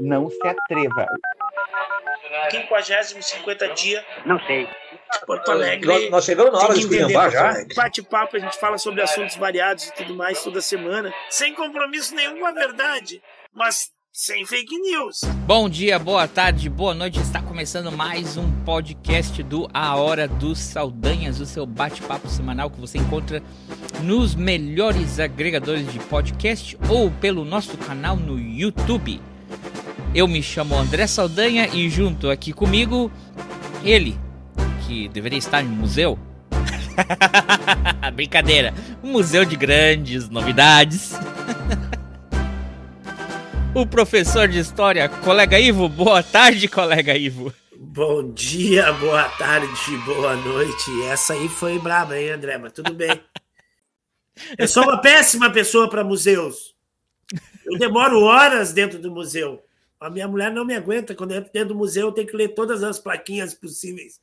não se atreva. 50 50 dia. Não sei. Porto Alegre. Nós, nós chegamos na hora de esculhambar já. Bate-papo, a gente fala sobre assuntos variados e tudo mais toda semana, sem compromisso nenhum com a verdade, mas sem fake news. Bom dia, boa tarde, boa noite. Está começando mais um podcast do A Hora dos Saldanhas, o seu bate-papo semanal que você encontra nos melhores agregadores de podcast ou pelo nosso canal no YouTube. Eu me chamo André Saldanha e junto aqui comigo, ele, que deveria estar em museu. Brincadeira, um museu de grandes novidades. o professor de história, colega Ivo. Boa tarde, colega Ivo. Bom dia, boa tarde, boa noite. Essa aí foi braba, hein, André? Mas tudo bem. Eu sou uma péssima pessoa para museus. Eu demoro horas dentro do museu. A minha mulher não me aguenta. Quando eu entro dentro do museu, eu tenho que ler todas as plaquinhas possíveis.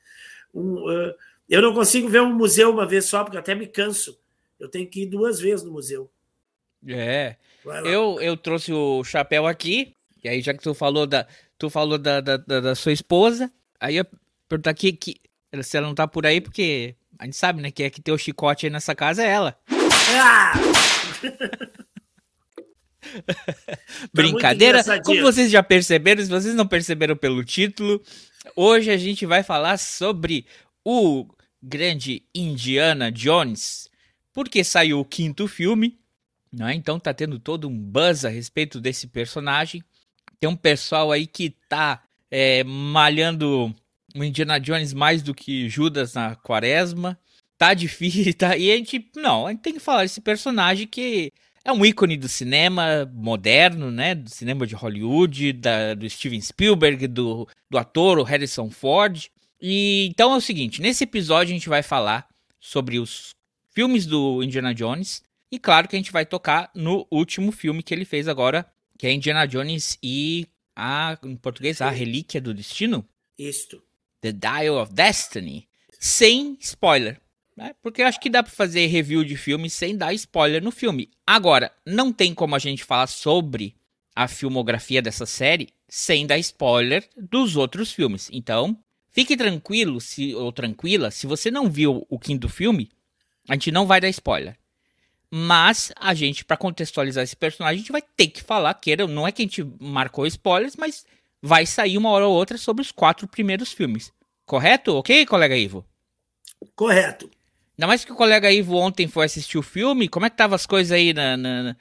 Um, uh, eu não consigo ver um museu uma vez só, porque até me canso. Eu tenho que ir duas vezes no museu. É. Eu, eu trouxe o chapéu aqui. E aí, já que tu falou da, tu falou da, da, da, da sua esposa, aí eu perguntar aqui que, se ela não tá por aí, porque a gente sabe, né, que é que tem o chicote aí nessa casa é ela. Ah! Brincadeira. Como vocês já perceberam, se vocês não perceberam pelo título, hoje a gente vai falar sobre o grande Indiana Jones, porque saiu o quinto filme, né? Então tá tendo todo um buzz a respeito desse personagem. Tem um pessoal aí que tá é, malhando o Indiana Jones mais do que Judas na quaresma. Tá difícil, tá? E a gente, não, a gente tem que falar desse personagem que é um ícone do cinema moderno, né? Do cinema de Hollywood, da, do Steven Spielberg, do, do ator, o Harrison Ford. E então é o seguinte: nesse episódio a gente vai falar sobre os filmes do Indiana Jones. E claro que a gente vai tocar no último filme que ele fez agora, que é Indiana Jones e a, em português, a Relíquia do Destino. Isto. The Dial of Destiny. Sem spoiler. Né? Porque eu acho que dá para fazer review de filme sem dar spoiler no filme. Agora, não tem como a gente falar sobre a filmografia dessa série sem dar spoiler dos outros filmes. Então, fique tranquilo se, ou tranquila, se você não viu o quinto filme, a gente não vai dar spoiler. Mas a gente, para contextualizar esse personagem, a gente vai ter que falar, queira, não é que a gente marcou spoilers, mas vai sair uma hora ou outra sobre os quatro primeiros filmes. Correto? Ok, colega Ivo? Correto. Ainda mais que o colega Ivo ontem foi assistir o filme, como é que tava as coisas aí na, na, na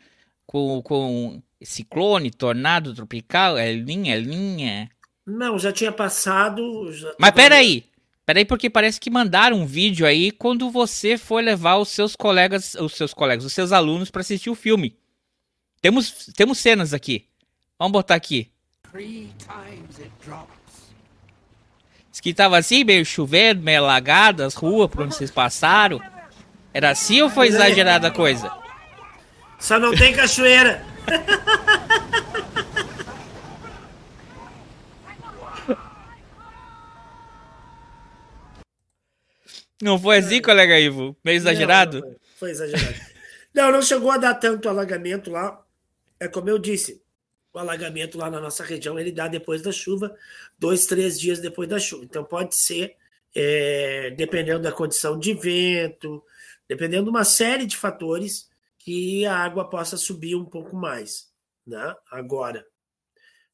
com, com ciclone, tornado tropical, Elinha, Elinha? Não, já tinha passado. Já Mas peraí, peraí porque parece que mandaram um vídeo aí quando você foi levar os seus colegas, os seus colegas, os seus alunos para assistir o filme. Temos, temos cenas aqui. Vamos botar aqui. Three times it dropped. Diz que tava assim, meio chovendo, meio alagado, as ruas por onde vocês passaram. Era assim ou foi exagerada a coisa? Só não tem cachoeira. Não foi assim, colega Ivo? Meio exagerado? Não, foi exagerado. Não, não chegou a dar tanto alagamento lá. É como eu disse, o alagamento lá na nossa região ele dá depois da chuva, dois, três dias depois da chuva. Então pode ser, é, dependendo da condição de vento, dependendo de uma série de fatores, que a água possa subir um pouco mais, né? Agora.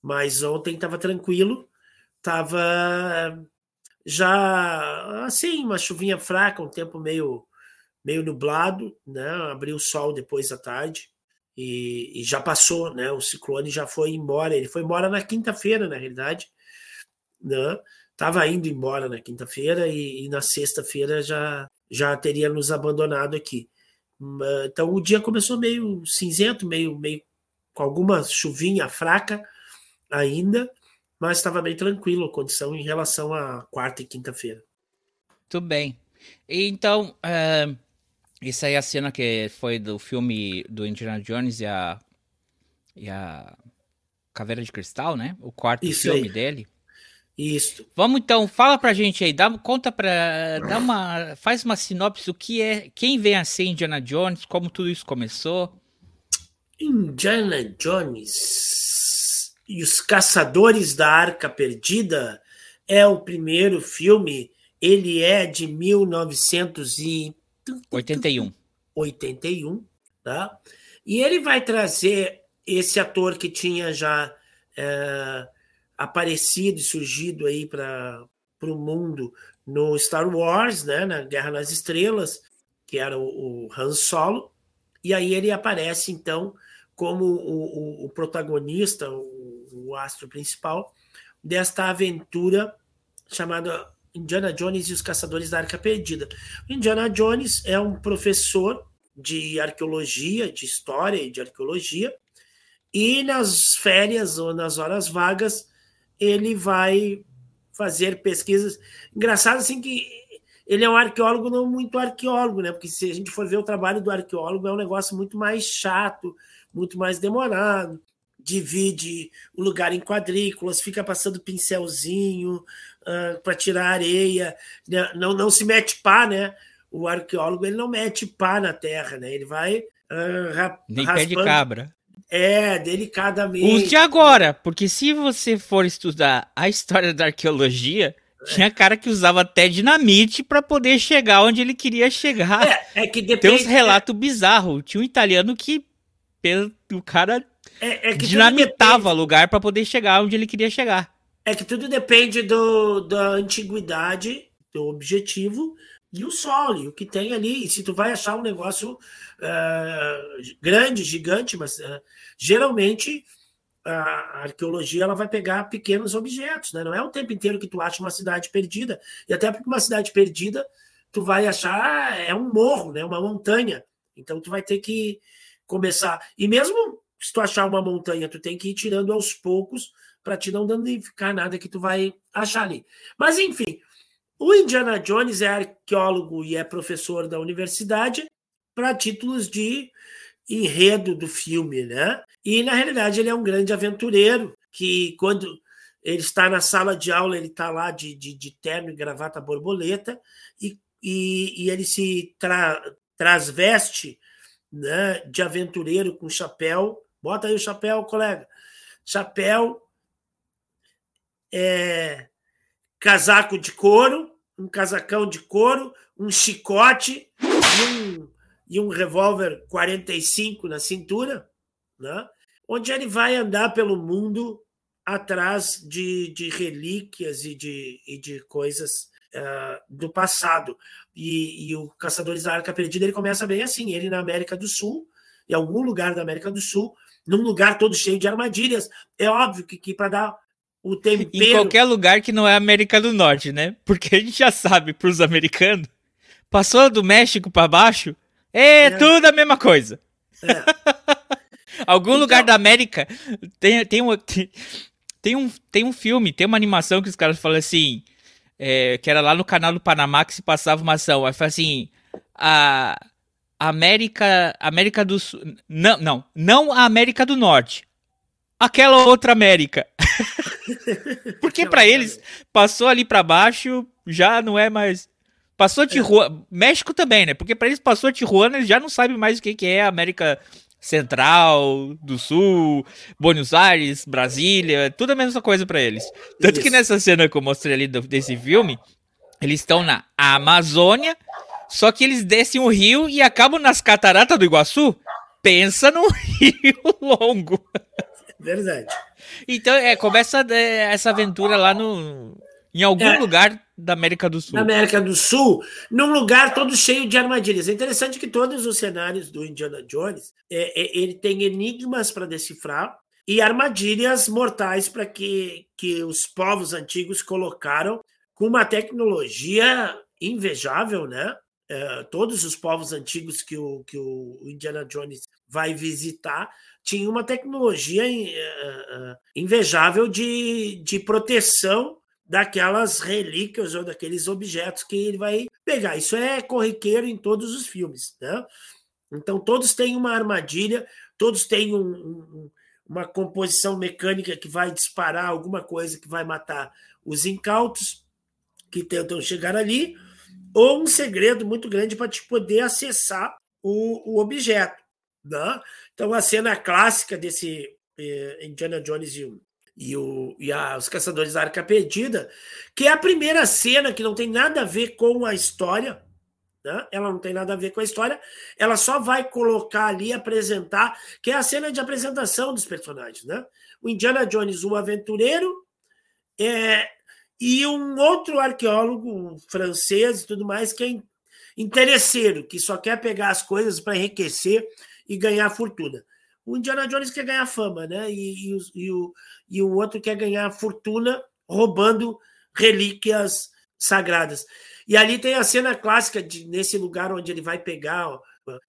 Mas ontem estava tranquilo, estava já assim, uma chuvinha fraca, um tempo meio meio nublado, né? Abriu sol depois da tarde e, e, já passou, né? O ciclone já foi embora. Ele foi embora na quinta-feira, na realidade, né? Tava indo embora na quinta-feira e, e, na sexta-feira já já teria nos abandonado aqui. Então o dia começou meio cinzento, meio meio com alguma chuvinha fraca ainda, mas estava bem tranquilo a condição em relação à quarta e quinta-feira. Tudo bem. Então, uh, isso aí é a cena que foi do filme do Indiana Jones e a. E a. Caveira de Cristal, né? O quarto Isso filme aí. dele. Isso. Vamos então, fala pra gente aí, dá conta pra. Dá uma. Faz uma sinopse o que é. Quem vem a ser Indiana Jones, como tudo isso começou. Indiana Jones. e os Caçadores da Arca Perdida é o primeiro filme, ele é de 1981. 81, tá? E ele vai trazer esse ator que tinha já é, aparecido e surgido aí para o mundo no Star Wars, né, na Guerra nas Estrelas, que era o, o Han Solo, e aí ele aparece então como o, o, o protagonista, o, o astro principal desta aventura chamada Indiana Jones e os Caçadores da Arca Perdida. Indiana Jones é um professor de arqueologia, de história e de arqueologia, e nas férias ou nas horas vagas ele vai fazer pesquisas. Engraçado assim que ele é um arqueólogo não muito arqueólogo, né? Porque se a gente for ver o trabalho do arqueólogo é um negócio muito mais chato, muito mais demorado divide o lugar em quadrículas, fica passando pincelzinho uh, ah, para tirar areia, né? não, não se mete pá, né? O arqueólogo ele não mete pá na terra, né? Ele vai uh, ra nem raspando. pé de cabra. É, delicadamente. Use agora, porque se você for estudar a história da arqueologia, é. tinha cara que usava até dinamite para poder chegar onde ele queria chegar. É, é que depende, Tem uns relatos bizarros. Tinha um italiano que o cara é, é dinamitava lugar para poder chegar onde ele queria chegar. É que tudo depende do, da antiguidade, do objetivo e o solo, o que tem ali. E se tu vai achar um negócio uh, grande, gigante, mas uh, geralmente a arqueologia ela vai pegar pequenos objetos, né? Não é o tempo inteiro que tu acha uma cidade perdida. E até porque uma cidade perdida, tu vai achar ah, é um morro, né? Uma montanha. Então tu vai ter que começar. E mesmo se tu achar uma montanha, tu tem que ir tirando aos poucos para te não danificar nada que tu vai achar ali. Mas enfim, o Indiana Jones é arqueólogo e é professor da universidade para títulos de enredo do filme, né? E na realidade ele é um grande aventureiro que quando ele está na sala de aula, ele está lá de, de, de, terno e gravata borboleta e, e, e ele se tra, trasveste né, de aventureiro com chapéu Bota aí o chapéu, colega. Chapéu, é, casaco de couro, um casacão de couro, um chicote e um, e um revólver 45 na cintura, né? onde ele vai andar pelo mundo atrás de, de relíquias e de, e de coisas uh, do passado. E, e, o Caçadores da Arca Perdida ele começa bem assim: ele na América do Sul, em algum lugar da América do Sul, num lugar todo cheio de armadilhas. É óbvio que, que para dar o tempero. Em qualquer lugar que não é América do Norte, né? Porque a gente já sabe para os americanos, passou do México para baixo, é, é, tudo a mesma coisa. É. Algum então... lugar da América tem, tem, um, tem, um, tem um filme, tem uma animação que os caras falam assim, é, que era lá no canal do Panamá que se passava uma ação. Aí fala assim: a, América, América do Sul, não, não, não a América do Norte, aquela outra América. Porque para eles passou ali para baixo, já não é mais passou Tijuana, é. México também, né? Porque para eles passou Tijuana, eles já não sabem mais o que que é América Central, do Sul, Buenos Aires, Brasília, tudo a mesma coisa para eles. Tanto Isso. que nessa cena que eu mostrei ali desse filme, eles estão na Amazônia, só que eles descem o rio e acabam nas cataratas do Iguaçu. Pensa num rio longo. Verdade. Então, é, começa é, essa aventura lá no. Em algum é, lugar da América do Sul. Na América do Sul, num lugar todo cheio de armadilhas. É interessante que todos os cenários do Indiana Jones, é, é ele tem enigmas para decifrar e armadilhas mortais para que, que os povos antigos colocaram com uma tecnologia invejável, né? é, todos os povos antigos que o, que o Indiana Jones vai visitar tinham uma tecnologia é, invejável de, de proteção daquelas relíquias ou daqueles objetos que ele vai pegar. Isso é corriqueiro em todos os filmes. Né? Então, todos têm uma armadilha, todos têm um, um, uma composição mecânica que vai disparar alguma coisa que vai matar os incautos que tentam chegar ali ou um segredo muito grande para te poder acessar o, o objeto. Né? Então, a cena clássica desse eh, Indiana Jones e e, o, e a, os Caçadores da Arca Perdida, que é a primeira cena que não tem nada a ver com a história, né? ela não tem nada a ver com a história, ela só vai colocar ali, apresentar, que é a cena de apresentação dos personagens. Né? O Indiana Jones, o aventureiro, é, e um outro arqueólogo francês e tudo mais, que é interesseiro, que só quer pegar as coisas para enriquecer e ganhar fortuna. O Indiana Jones quer ganhar fama, né? E, e, e, o, e o outro quer ganhar fortuna roubando relíquias sagradas. E ali tem a cena clássica de, nesse lugar onde ele vai pegar,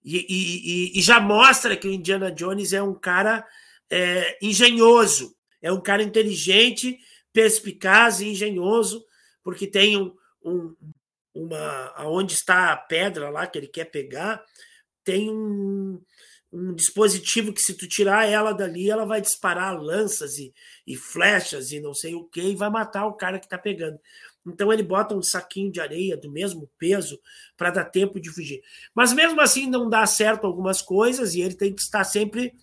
e, e, já mostra que o Indiana Jones é um cara é, engenhoso, é um cara inteligente, perspicaz e engenhoso, porque tem um, um, uma. Onde está a pedra lá que ele quer pegar, tem um, um dispositivo que, se tu tirar ela dali, ela vai disparar lanças e, e flechas e não sei o que, e vai matar o cara que está pegando. Então ele bota um saquinho de areia do mesmo peso para dar tempo de fugir. Mas mesmo assim não dá certo algumas coisas e ele tem que estar sempre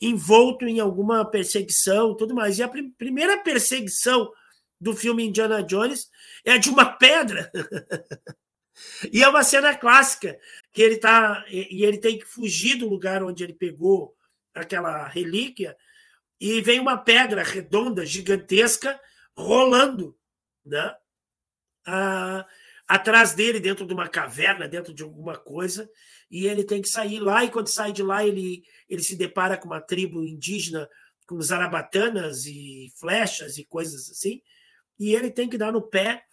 envolto em alguma perseguição tudo mais. E a pr primeira perseguição do filme Indiana Jones é de uma pedra. e é uma cena clássica que ele tá e ele tem que fugir do lugar onde ele pegou aquela relíquia e vem uma pedra redonda, gigantesca, rolando, né? Atrás dele, dentro de uma caverna, dentro de alguma coisa, e ele tem que sair lá, e quando sai de lá, ele, ele se depara com uma tribo indígena com zarabatanas e flechas e coisas assim, e ele tem que dar no pé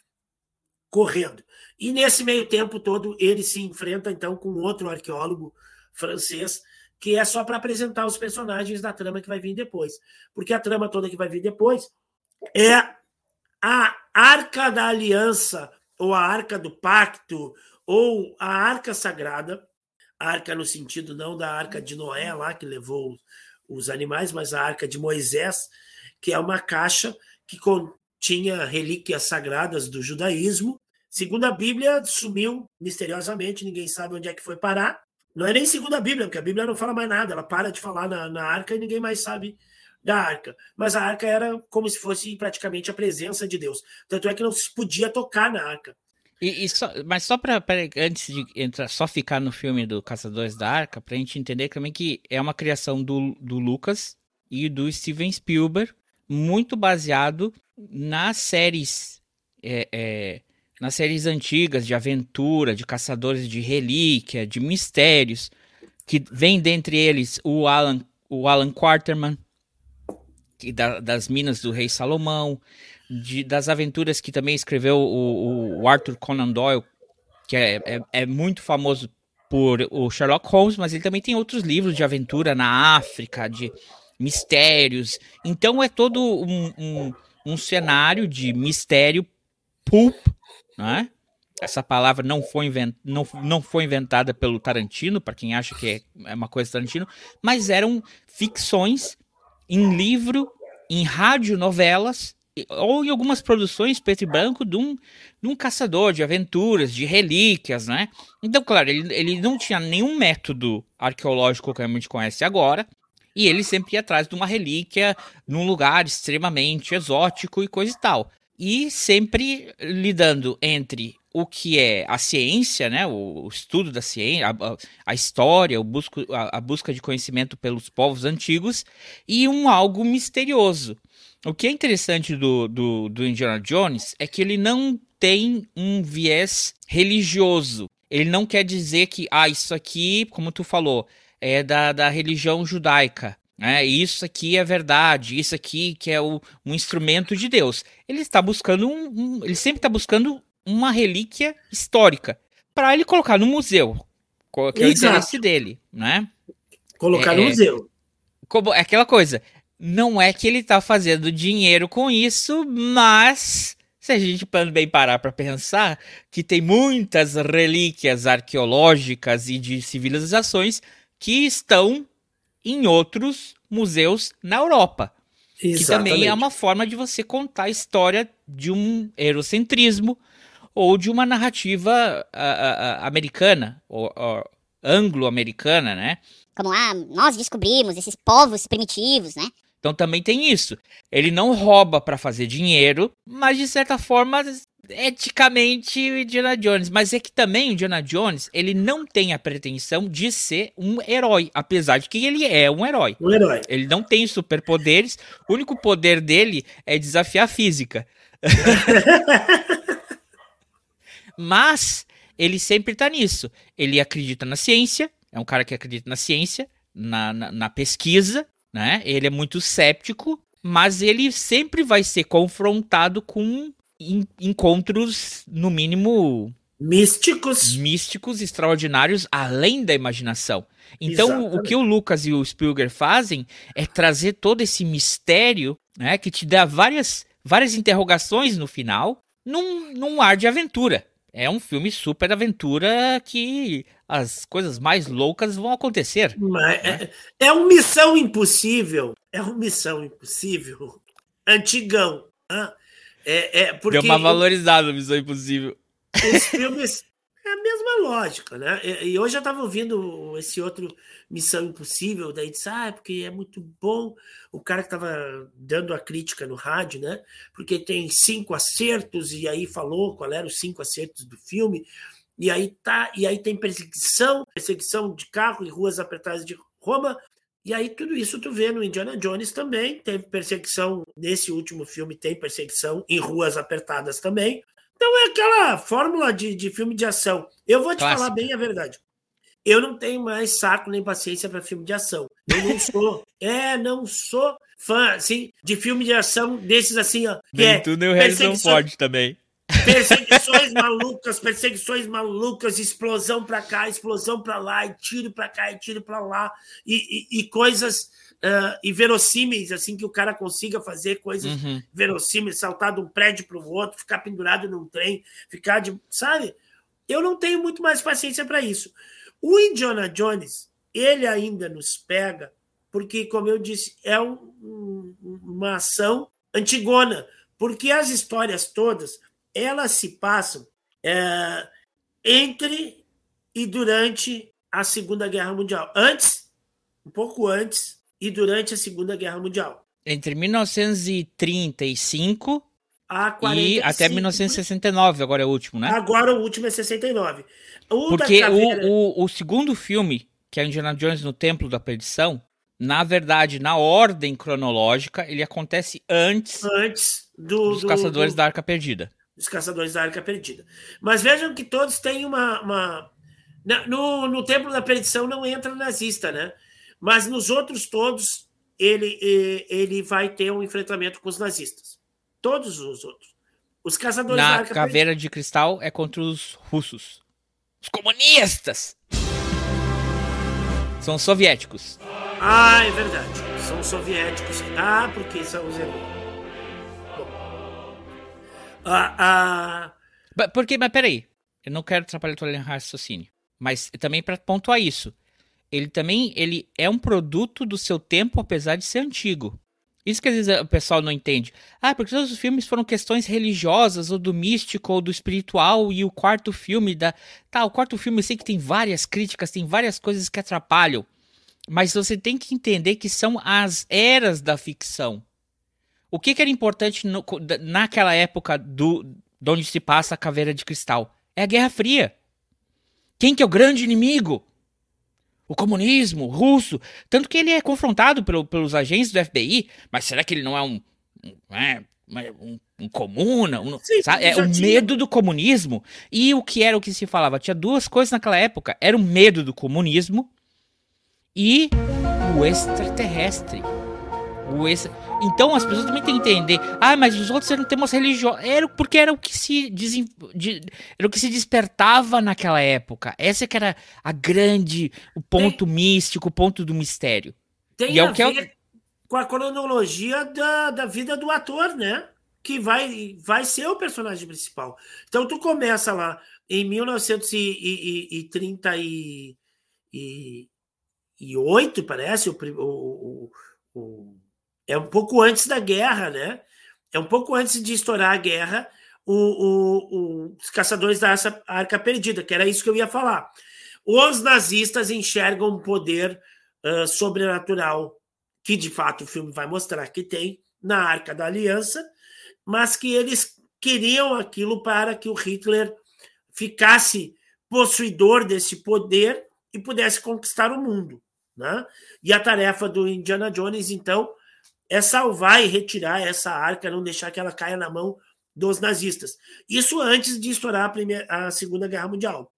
correndo. E nesse meio tempo todo, ele se enfrenta então com outro arqueólogo francês, que é só para apresentar os personagens da trama que vai vir depois. Porque a trama toda que vai vir depois é a Arca da Aliança, ou a Arca do Pacto, ou a Arca Sagrada, arca no sentido não da Arca de Noé lá, que levou os animais, mas a Arca de Moisés, que é uma caixa que continha relíquias sagradas do judaísmo. Segundo a Bíblia, sumiu misteriosamente, ninguém sabe onde é que foi parar. Não é nem segundo a Bíblia, porque a Bíblia não fala mais nada, ela para de falar na, na arca e ninguém mais sabe da arca. Mas a arca era como se fosse praticamente a presença de Deus. Tanto é que não se podia tocar na arca. E, e só, mas só para antes de entrar, só ficar no filme do Caçadores da Arca, para a gente entender também que é uma criação do, do Lucas e do Steven Spielberg, muito baseado nas séries é, é, nas séries antigas de aventura, de caçadores de relíquia, de mistérios, que vem dentre eles o Alan, o Alan Quarterman, da, das Minas do Rei Salomão, de, das aventuras que também escreveu o, o Arthur Conan Doyle, que é, é, é, muito famoso por o Sherlock Holmes, mas ele também tem outros livros de aventura na África, de mistérios. Então é todo um, um, um cenário de mistério pulp, né? Essa palavra não foi, invent... não, não foi inventada pelo Tarantino, para quem acha que é, é uma coisa Tarantino, mas eram ficções em livro, em radionovelas ou em algumas produções preto e branco de um, de um caçador de aventuras, de relíquias, né? Então, claro, ele, ele não tinha nenhum método arqueológico que a gente conhece agora, e ele sempre ia atrás de uma relíquia num lugar extremamente exótico e coisa e tal. E sempre lidando entre o que é a ciência, né, o, estudo da ciência, a, a história, o busco, a, a busca de conhecimento pelos povos antigos, e um algo misterioso. O que é interessante do, do, do Indiana Jones é que ele não tem um viés religioso. Ele não quer dizer que, ah, isso aqui, como tu falou, é da, da religião judaica. Né? Isso aqui é verdade, isso aqui que é o, um instrumento de Deus. Ele está buscando um, um ele sempre está buscando uma relíquia histórica para ele colocar no museu, que é o interesse dele, né? Colocar é, no museu. Como, é aquela coisa não é que ele está fazendo dinheiro com isso, mas se a gente bem parar para pensar que tem muitas relíquias arqueológicas e de civilizações que estão em outros museus na Europa. Exatamente. Que também é uma forma de você contar a história de um eurocentrismo ou de uma narrativa americana ou, ou anglo-americana, né? Como ah, nós descobrimos esses povos primitivos, né? Então também tem isso. Ele não rouba para fazer dinheiro, mas de certa forma eticamente o Indiana Jones, mas é que também o Indiana Jones, ele não tem a pretensão de ser um herói, apesar de que ele é um herói. Um herói. Ele não tem superpoderes, o único poder dele é desafiar a física. mas ele sempre tá nisso. Ele acredita na ciência, é um cara que acredita na ciência, na, na, na pesquisa, né? Ele é muito céptico, mas ele sempre vai ser confrontado com encontros, no mínimo. Místicos. Místicos, extraordinários, além da imaginação. Então, Exatamente. o que o Lucas e o Spielberg fazem é trazer todo esse mistério, né? Que te dá várias, várias interrogações no final, num, num ar de aventura. É um filme super aventura que as coisas mais loucas vão acontecer. Mas né? é, é uma missão impossível. É uma missão impossível. Antigão. É, é porque Deu uma valorizada no Missão Impossível. Os filmes. A mesma lógica, né? E hoje eu estava ouvindo esse outro Missão Impossível, daí disse, ah, é porque é muito bom. O cara que estava dando a crítica no rádio, né? Porque tem cinco acertos, e aí falou qual eram os cinco acertos do filme. E aí tá, e aí tem perseguição, perseguição de carro em ruas apertadas de Roma, e aí tudo isso tu vê no Indiana Jones também, teve perseguição, nesse último filme tem perseguição em ruas apertadas também. Então é aquela fórmula de, de filme de ação. Eu vou te Clássico. falar bem a verdade. Eu não tenho mais saco nem paciência para filme de ação. Eu não sou. é, não sou fã, assim, de filme de ação desses assim, ó. Que é tudo o Harrison Ford também. Perseguições malucas, perseguições malucas, explosão para cá, explosão para lá, e tiro para cá, e tiro para lá, e, e, e coisas uh, inverossímeis, assim, que o cara consiga fazer coisas uhum. verossímeis, saltar de um prédio para o outro, ficar pendurado num trem, ficar de. Sabe? Eu não tenho muito mais paciência para isso. O Indiana Jones, ele ainda nos pega, porque, como eu disse, é um, um, uma ação antigona, porque as histórias todas elas se passam é, entre e durante a Segunda Guerra Mundial. Antes, um pouco antes e durante a Segunda Guerra Mundial. Entre 1935 a 45, e até 1969, agora é o último, né? Agora o último é 69. O Porque caveira... o, o, o segundo filme, que é Indiana Jones no Templo da Perdição, na verdade, na ordem cronológica, ele acontece antes, antes do, dos do, Caçadores do... da Arca Perdida dos caçadores da Arca Perdida. Mas vejam que todos têm uma. uma... No, no Templo da Perdição não entra nazista, né? Mas nos outros todos, ele, ele vai ter um enfrentamento com os nazistas. Todos os outros. Os caçadores Na da Arca Caveira Perdida. de Cristal é contra os russos. Os comunistas! São soviéticos. Ah, é verdade. São soviéticos. Ah, porque são os heróis. Ah, ah... Porque, mas peraí, eu não quero atrapalhar de raciocínio, mas também para pontuar isso, ele também ele é um produto do seu tempo, apesar de ser antigo. Isso que às vezes o pessoal não entende. Ah, porque todos os filmes foram questões religiosas, ou do místico, ou do espiritual, e o quarto filme da. Tá, o quarto filme eu sei que tem várias críticas, tem várias coisas que atrapalham. Mas você tem que entender que são as eras da ficção. O que, que era importante no, naquela época do, de onde se passa a caveira de cristal? É a Guerra Fria. Quem que é o grande inimigo? O comunismo, o russo. Tanto que ele é confrontado pelo, pelos agentes do FBI. Mas será que ele não é um. um, é, um, um comuna? Um, Sim, é o medo do comunismo. E o que era o que se falava? Tinha duas coisas naquela época: era o medo do comunismo e o extraterrestre. O extra... Então as pessoas também têm que entender. Ah, mas os outros eram temas religiosos. Era porque era o que se desem... de... era o que se despertava naquela época. Essa que era a grande, o ponto tem... místico, o ponto do mistério. Tem e é a o que ver é... com a cronologia da, da vida do ator, né? Que vai, vai ser o personagem principal. Então tu começa lá em 1938, parece, o, o, o é um pouco antes da guerra, né? É um pouco antes de estourar a guerra, o, o, os caçadores da Arca Perdida, que era isso que eu ia falar. Os nazistas enxergam um poder uh, sobrenatural que de fato o filme vai mostrar que tem na Arca da Aliança, mas que eles queriam aquilo para que o Hitler ficasse possuidor desse poder e pudesse conquistar o mundo. Né? E a tarefa do Indiana Jones, então, é salvar e retirar essa arca, não deixar que ela caia na mão dos nazistas. Isso antes de estourar a, primeira, a Segunda Guerra Mundial.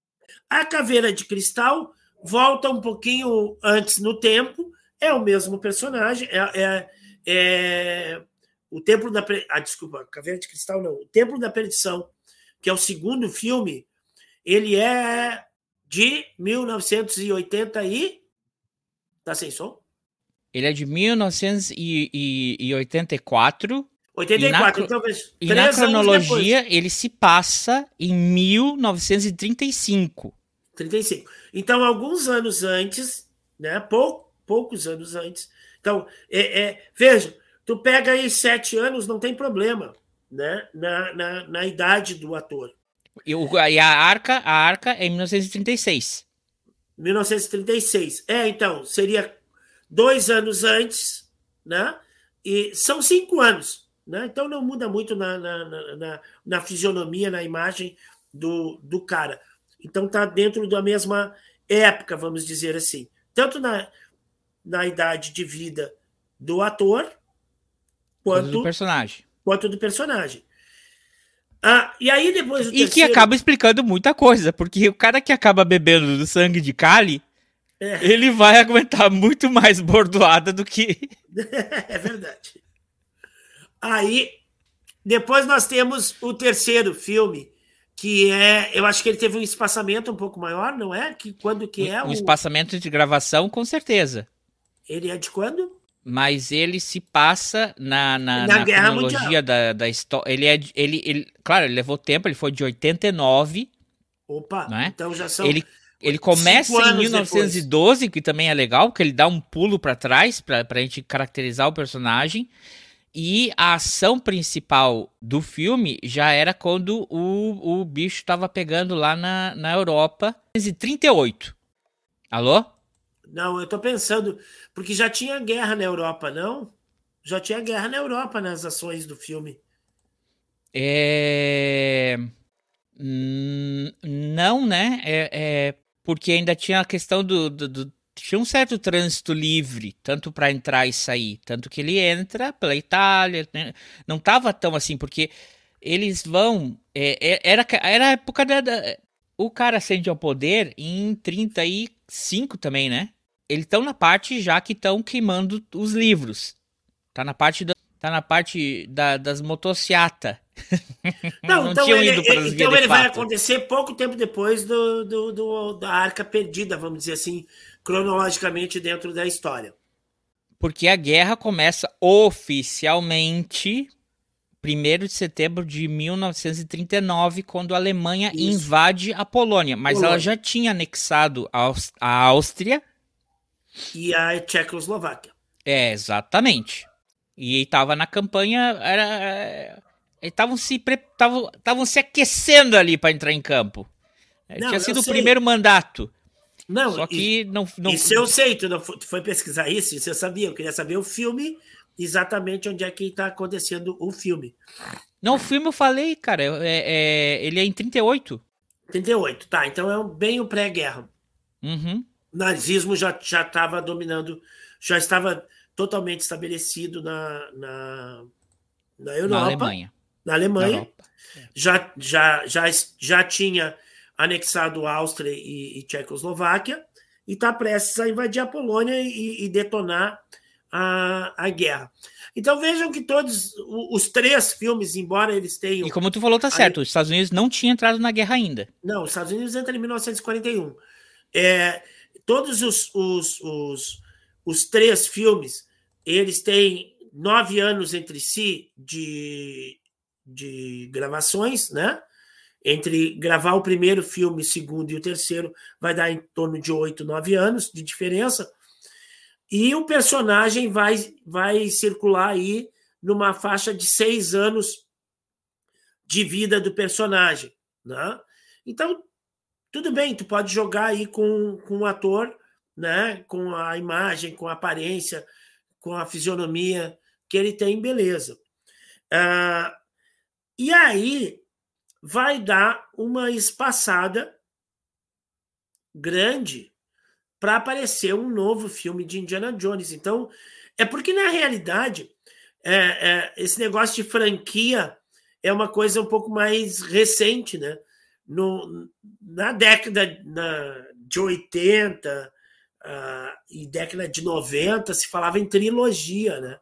A caveira de cristal volta um pouquinho antes no tempo, é o mesmo personagem, é, é, é o Templo da. Ah, desculpa, Caveira de Cristal não. O Templo da Perdição, que é o segundo filme, ele é de 1980 e. Tá sem som? Ele é de 1984. 84, e na, então E na cronologia, ele se passa em 1935. 35. Então, alguns anos antes, né? Pou, poucos anos antes. Então, é, é, veja, tu pega aí sete anos, não tem problema, né? Na, na, na idade do ator. E, o, e a arca, a arca é em 1936. 1936. É, então, seria dois anos antes, né? E são cinco anos, né? Então não muda muito na, na, na, na fisionomia, na imagem do, do cara. Então tá dentro da mesma época, vamos dizer assim. Tanto na, na idade de vida do ator, quanto do personagem. Quanto do personagem. Ah, e aí depois E terceiro... que acaba explicando muita coisa, porque o cara que acaba bebendo do sangue de Kali, é. ele vai aguentar muito mais bordoada do que. é verdade. Aí, depois nós temos o terceiro filme, que é. Eu acho que ele teve um espaçamento um pouco maior, não é? Que quando que é um, o. Espaçamento de gravação, com certeza. Ele é de quando? mas ele se passa na, na, na, na cronologia da, da história. Ele é. Ele, ele, claro, ele levou tempo, ele foi de 89. Opa, né? então já são. Ele, ele começa em 1912, depois. que também é legal, que ele dá um pulo para trás para a gente caracterizar o personagem. E a ação principal do filme já era quando o, o bicho estava pegando lá na, na Europa. 1938. Alô? Não, eu tô pensando, porque já tinha guerra na Europa, não? Já tinha guerra na Europa nas ações do filme. É. Não, né? É, é, porque ainda tinha a questão do, do, do tinha um certo trânsito livre, tanto para entrar e sair, tanto que ele entra pela Itália, né? não tava tão assim, porque eles vão, é, é era, era a época da, da, o cara ascende ao poder em 35 também, né? eles estão na parte já que estão queimando os livros. Tá na parte da, tá na parte da, das motociata. Não, Não então, ele, ele, então ele vai acontecer pouco tempo depois do, do, do, da arca perdida, vamos dizer assim, cronologicamente dentro da história. Porque a guerra começa oficialmente 1 de setembro de 1939, quando a Alemanha Isso. invade a Polônia. Mas Polônia. ela já tinha anexado a Áustria e a Tchecoslováquia. É, exatamente. E estava na campanha, era estavam se estavam se aquecendo ali para entrar em campo. Não, Tinha sido o primeiro mandato. Não, só que e, não, não. Isso eu sei, tu, não, tu foi pesquisar isso, isso eu sabia. Eu queria saber o filme, exatamente onde é que está acontecendo o filme. Não, o filme eu falei, cara, é, é, ele é em 38. 38, tá. Então é bem o pré-guerra. Uhum nazismo já já estava dominando, já estava totalmente estabelecido na, na, na Europa, na Alemanha, na Alemanha. Na já, já, já, já tinha anexado Áustria e, e Tchecoslováquia e está prestes a invadir a Polônia e, e, detonar a, a guerra. Então vejam que todos os três filmes, embora eles tenham. E como tu falou, tá certo. Os Estados Unidos não tinham entrado na guerra ainda. Não, os Estados Unidos entram em 1941. É, todos os, os, os, os três filmes, eles têm nove anos entre si de, de gravações, né? Entre gravar o primeiro filme, o segundo e o terceiro, vai dar em torno de oito, nove anos de diferença. E o personagem vai, vai circular aí numa faixa de seis anos de vida do personagem. Né? Então, tudo bem, tu pode jogar aí com, com o ator, né? com a imagem, com a aparência, com a fisionomia que ele tem, beleza. Uh, e aí vai dar uma espaçada grande para aparecer um novo filme de Indiana Jones. Então, é porque na realidade é, é, esse negócio de franquia é uma coisa um pouco mais recente, né? No, na década na, de 80 uh, e década de 90 se falava em trilogia, né?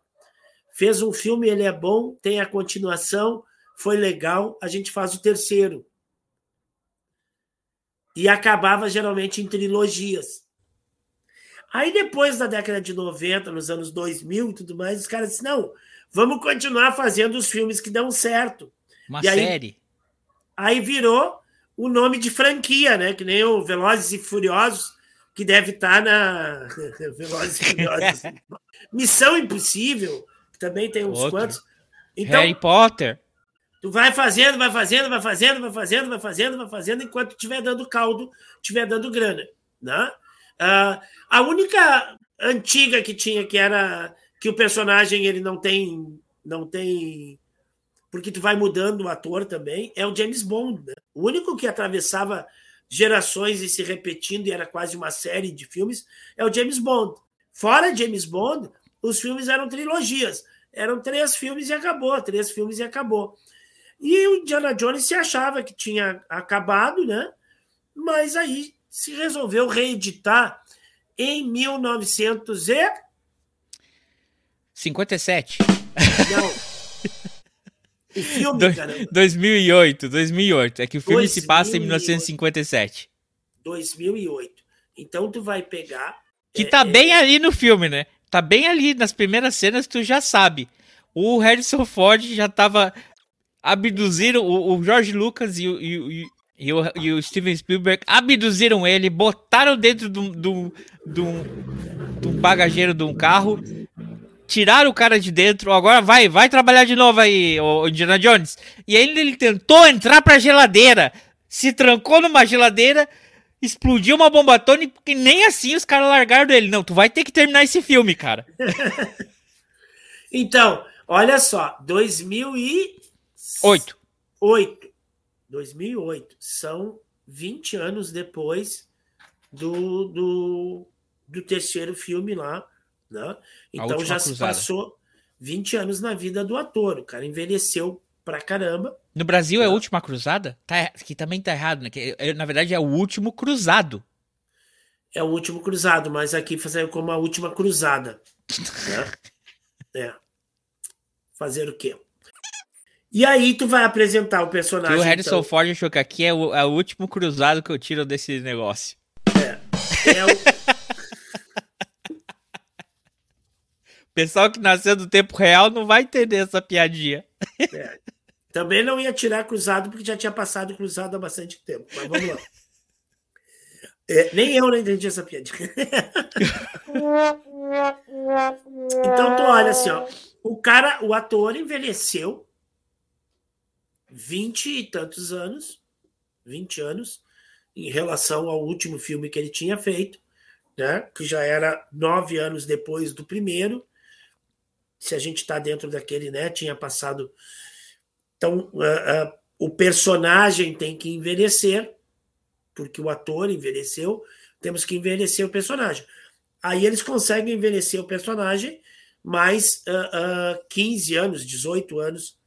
Fez um filme, ele é bom, tem a continuação, foi legal, a gente faz o terceiro. E acabava geralmente em trilogias. Aí depois da década de 90, nos anos 2000 e tudo mais, os caras disseram, não, vamos continuar fazendo os filmes que dão certo. Uma e série. Aí, aí virou o nome de franquia, né? Que nem o Velozes e Furiosos, que deve estar tá na Velozes e Furiosos. Missão Impossível, que também tem uns Outro. quantos. Então, Harry Potter. Tu vai fazendo, vai fazendo, vai fazendo, vai fazendo, vai fazendo, vai fazendo, enquanto estiver dando caldo, estiver dando grana. Né? Uh, a única antiga que tinha, que era que o personagem ele não tem. não tem porque tu vai mudando o ator também, é o James Bond. Né? O único que atravessava gerações e se repetindo, e era quase uma série de filmes, é o James Bond. Fora James Bond, os filmes eram trilogias. Eram três filmes e acabou, três filmes e acabou. E o Indiana Jones se achava que tinha acabado, né? Mas aí se resolveu reeditar em 1957. Não. O filme, Do, 2008, 2008. É que o filme 2008. se passa em 1957. 2008. Então tu vai pegar. Que é, tá é, bem ali no filme, né? Tá bem ali nas primeiras cenas, tu já sabe. O Harrison Ford já tava abduziram o, o George Lucas e o, e, e, o, e o Steven Spielberg abduziram ele, botaram dentro de um, bagageiro de um carro, tiraram o cara de dentro, agora vai, vai trabalhar de novo aí, o Indiana Jones. E aí ele tentou entrar pra geladeira, se trancou numa geladeira, explodiu uma bomba atômica, porque nem assim os caras largaram ele. Não, tu vai ter que terminar esse filme, cara. então, olha só, 2000 e Oito. Oito. 2008. São 20 anos depois do, do, do terceiro filme lá. Né? Então já se passou 20 anos na vida do ator. O cara envelheceu pra caramba. No Brasil é a última cruzada? Tá, que também tá errado, né? Que, é, na verdade é o último cruzado. É o último cruzado, mas aqui fazer como a última cruzada. né? É. Fazer o quê? E aí tu vai apresentar o personagem. Que o Harrison então. Ford achou que aqui é o, é o, último cruzado que eu tiro desse negócio. É. é o... Pessoal que nasceu do tempo real não vai entender essa piadinha. É. Também não ia tirar cruzado porque já tinha passado cruzado há bastante tempo. Mas vamos lá. É, nem eu não entendi essa piadinha. então tu olha assim, ó. O cara, o ator envelheceu vinte e tantos anos, 20 anos, em relação ao último filme que ele tinha feito, né? que já era nove anos depois do primeiro. Se a gente está dentro daquele, né? Tinha passado. Então, uh, uh, o personagem tem que envelhecer, porque o ator envelheceu, temos que envelhecer o personagem. Aí eles conseguem envelhecer o personagem mais uh, uh, 15 anos, 18 anos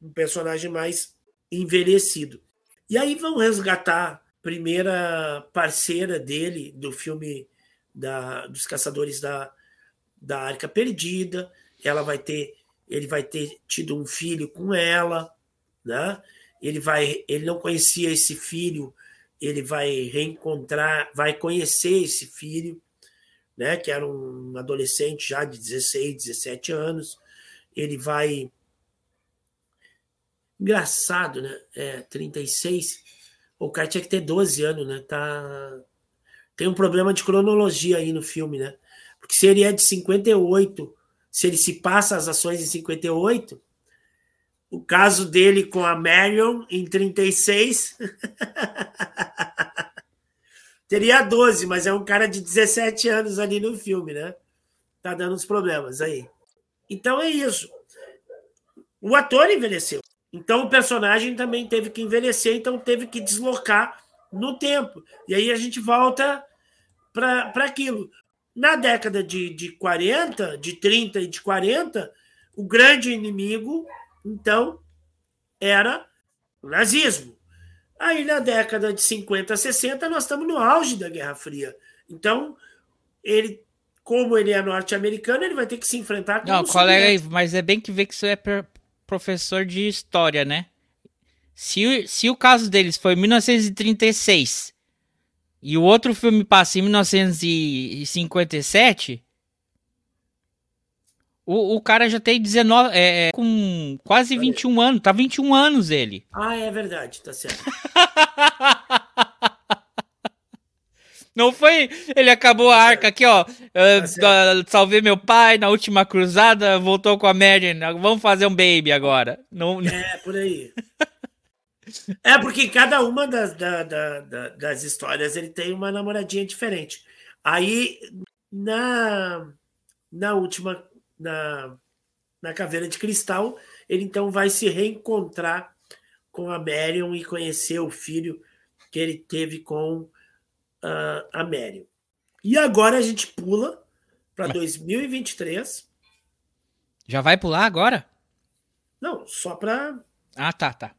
um personagem mais envelhecido. E aí vão resgatar primeira parceira dele do filme da, dos Caçadores da, da Arca Perdida. Ela vai ter, ele vai ter tido um filho com ela, né? Ele vai, ele não conhecia esse filho, ele vai reencontrar, vai conhecer esse filho, né? Que era um adolescente já de 16, 17 anos. Ele vai Engraçado, né? É, 36. O cara tinha que ter 12 anos, né? Tá... Tem um problema de cronologia aí no filme, né? Porque se ele é de 58, se ele se passa as ações em 58, o caso dele com a Marion em 36 teria 12, mas é um cara de 17 anos ali no filme, né? tá dando uns problemas aí. Então é isso. O ator envelheceu. Então o personagem também teve que envelhecer, então teve que deslocar no tempo. E aí a gente volta para aquilo. Na década de, de 40, de 30 e de 40, o grande inimigo, então, era o nazismo. Aí na década de 50, 60, nós estamos no auge da Guerra Fria. Então, ele, como ele é norte-americano, ele vai ter que se enfrentar com Não, colega, mas é bem que ver que isso é professor de história, né? Se, se o caso deles foi 1936 e o outro filme passa em 1957, o, o cara já tem 19, é, é, com quase 21 anos, tá 21 anos ele. Ah, é verdade, tá certo. Não foi. Ele acabou a arca aqui, ó. Uh, salvei meu pai na última cruzada, voltou com a Mary. Vamos fazer um baby agora. Não... É, por aí. é, porque cada uma das, da, da, da, das histórias ele tem uma namoradinha diferente. Aí, na, na última. Na, na Caveira de Cristal, ele então vai se reencontrar com a Marion e conhecer o filho que ele teve com uh, a Mérion. E agora a gente pula para 2023. Já vai pular agora? Não, só para. Ah, tá, tá.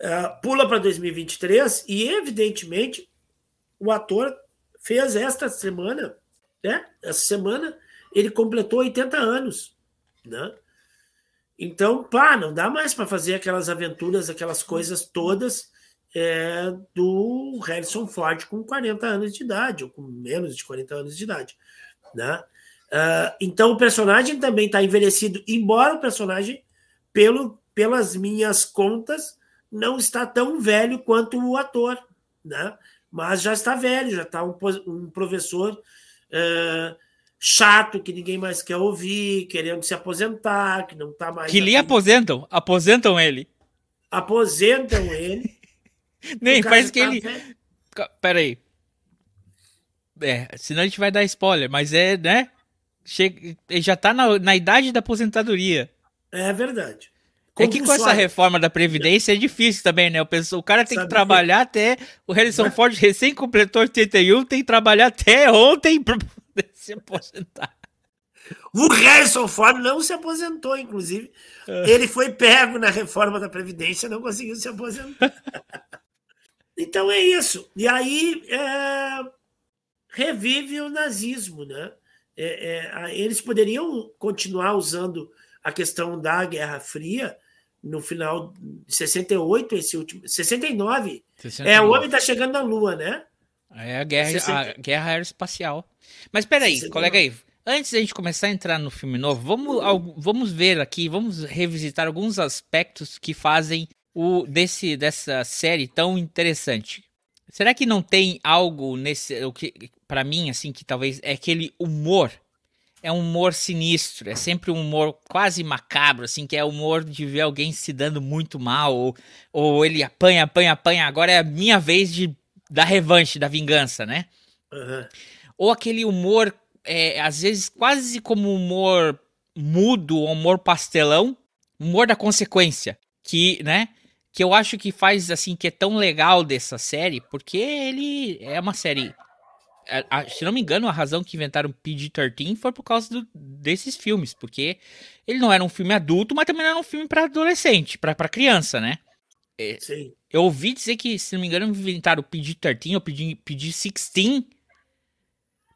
Uh, pula para 2023 e, evidentemente, o ator fez esta semana, né? Essa semana ele completou 80 anos, né? Então, pá, não dá mais para fazer aquelas aventuras, aquelas coisas todas é, do Harrison Ford com 40 anos de idade, ou com menos de 40 anos de idade. Né? Uh, então o personagem também está envelhecido, embora o personagem, pelo, pelas minhas contas, não está tão velho quanto o ator, né? mas já está velho, já está um, um professor uh, chato que ninguém mais quer ouvir, querendo se aposentar, que não está mais. Que lhe aposentam, aposentam ele. Aposentam ele. Nem, parece que tá ele. Velho. Pera aí. É, senão a gente vai dar spoiler, mas é, né? Chega, ele já tá na, na idade da aposentadoria. É verdade. é que com essa reforma da Previdência é difícil também, né? O, pessoal, o cara tem Sabe que trabalhar que... até. O Harrison Ford recém completou 81, tem que trabalhar até ontem pra poder se aposentar. O Harrison Ford não se aposentou, inclusive. É. Ele foi pego na reforma da Previdência, não conseguiu se aposentar. Então é isso. E aí é, revive o nazismo, né? É, é, eles poderiam continuar usando a questão da Guerra Fria no final de 68, esse último. 69. 69. É, o homem está chegando na Lua, né? É a guerra, 60... a guerra aeroespacial. Mas peraí, 69. colega aí. Antes da gente começar a entrar no filme novo, vamos, vamos ver aqui, vamos revisitar alguns aspectos que fazem o desse dessa série tão interessante. Será que não tem algo nesse o que para mim assim que talvez é aquele humor é um humor sinistro, é sempre um humor quase macabro, assim, que é o humor de ver alguém se dando muito mal, ou, ou ele apanha, apanha, apanha, agora é a minha vez de da revanche, da vingança, né? Uhum. Ou aquele humor, é, às vezes quase como humor mudo, humor pastelão, humor da consequência, que, né? Que eu acho que faz assim que é tão legal dessa série, porque ele é uma série se não me engano, a razão que inventaram PG-13 foi por causa do, desses filmes, porque ele não era um filme adulto, mas também não era um filme para adolescente, para criança, né? É, Sim. Eu ouvi dizer que, se não me engano, inventaram PG-13 ou PG-16.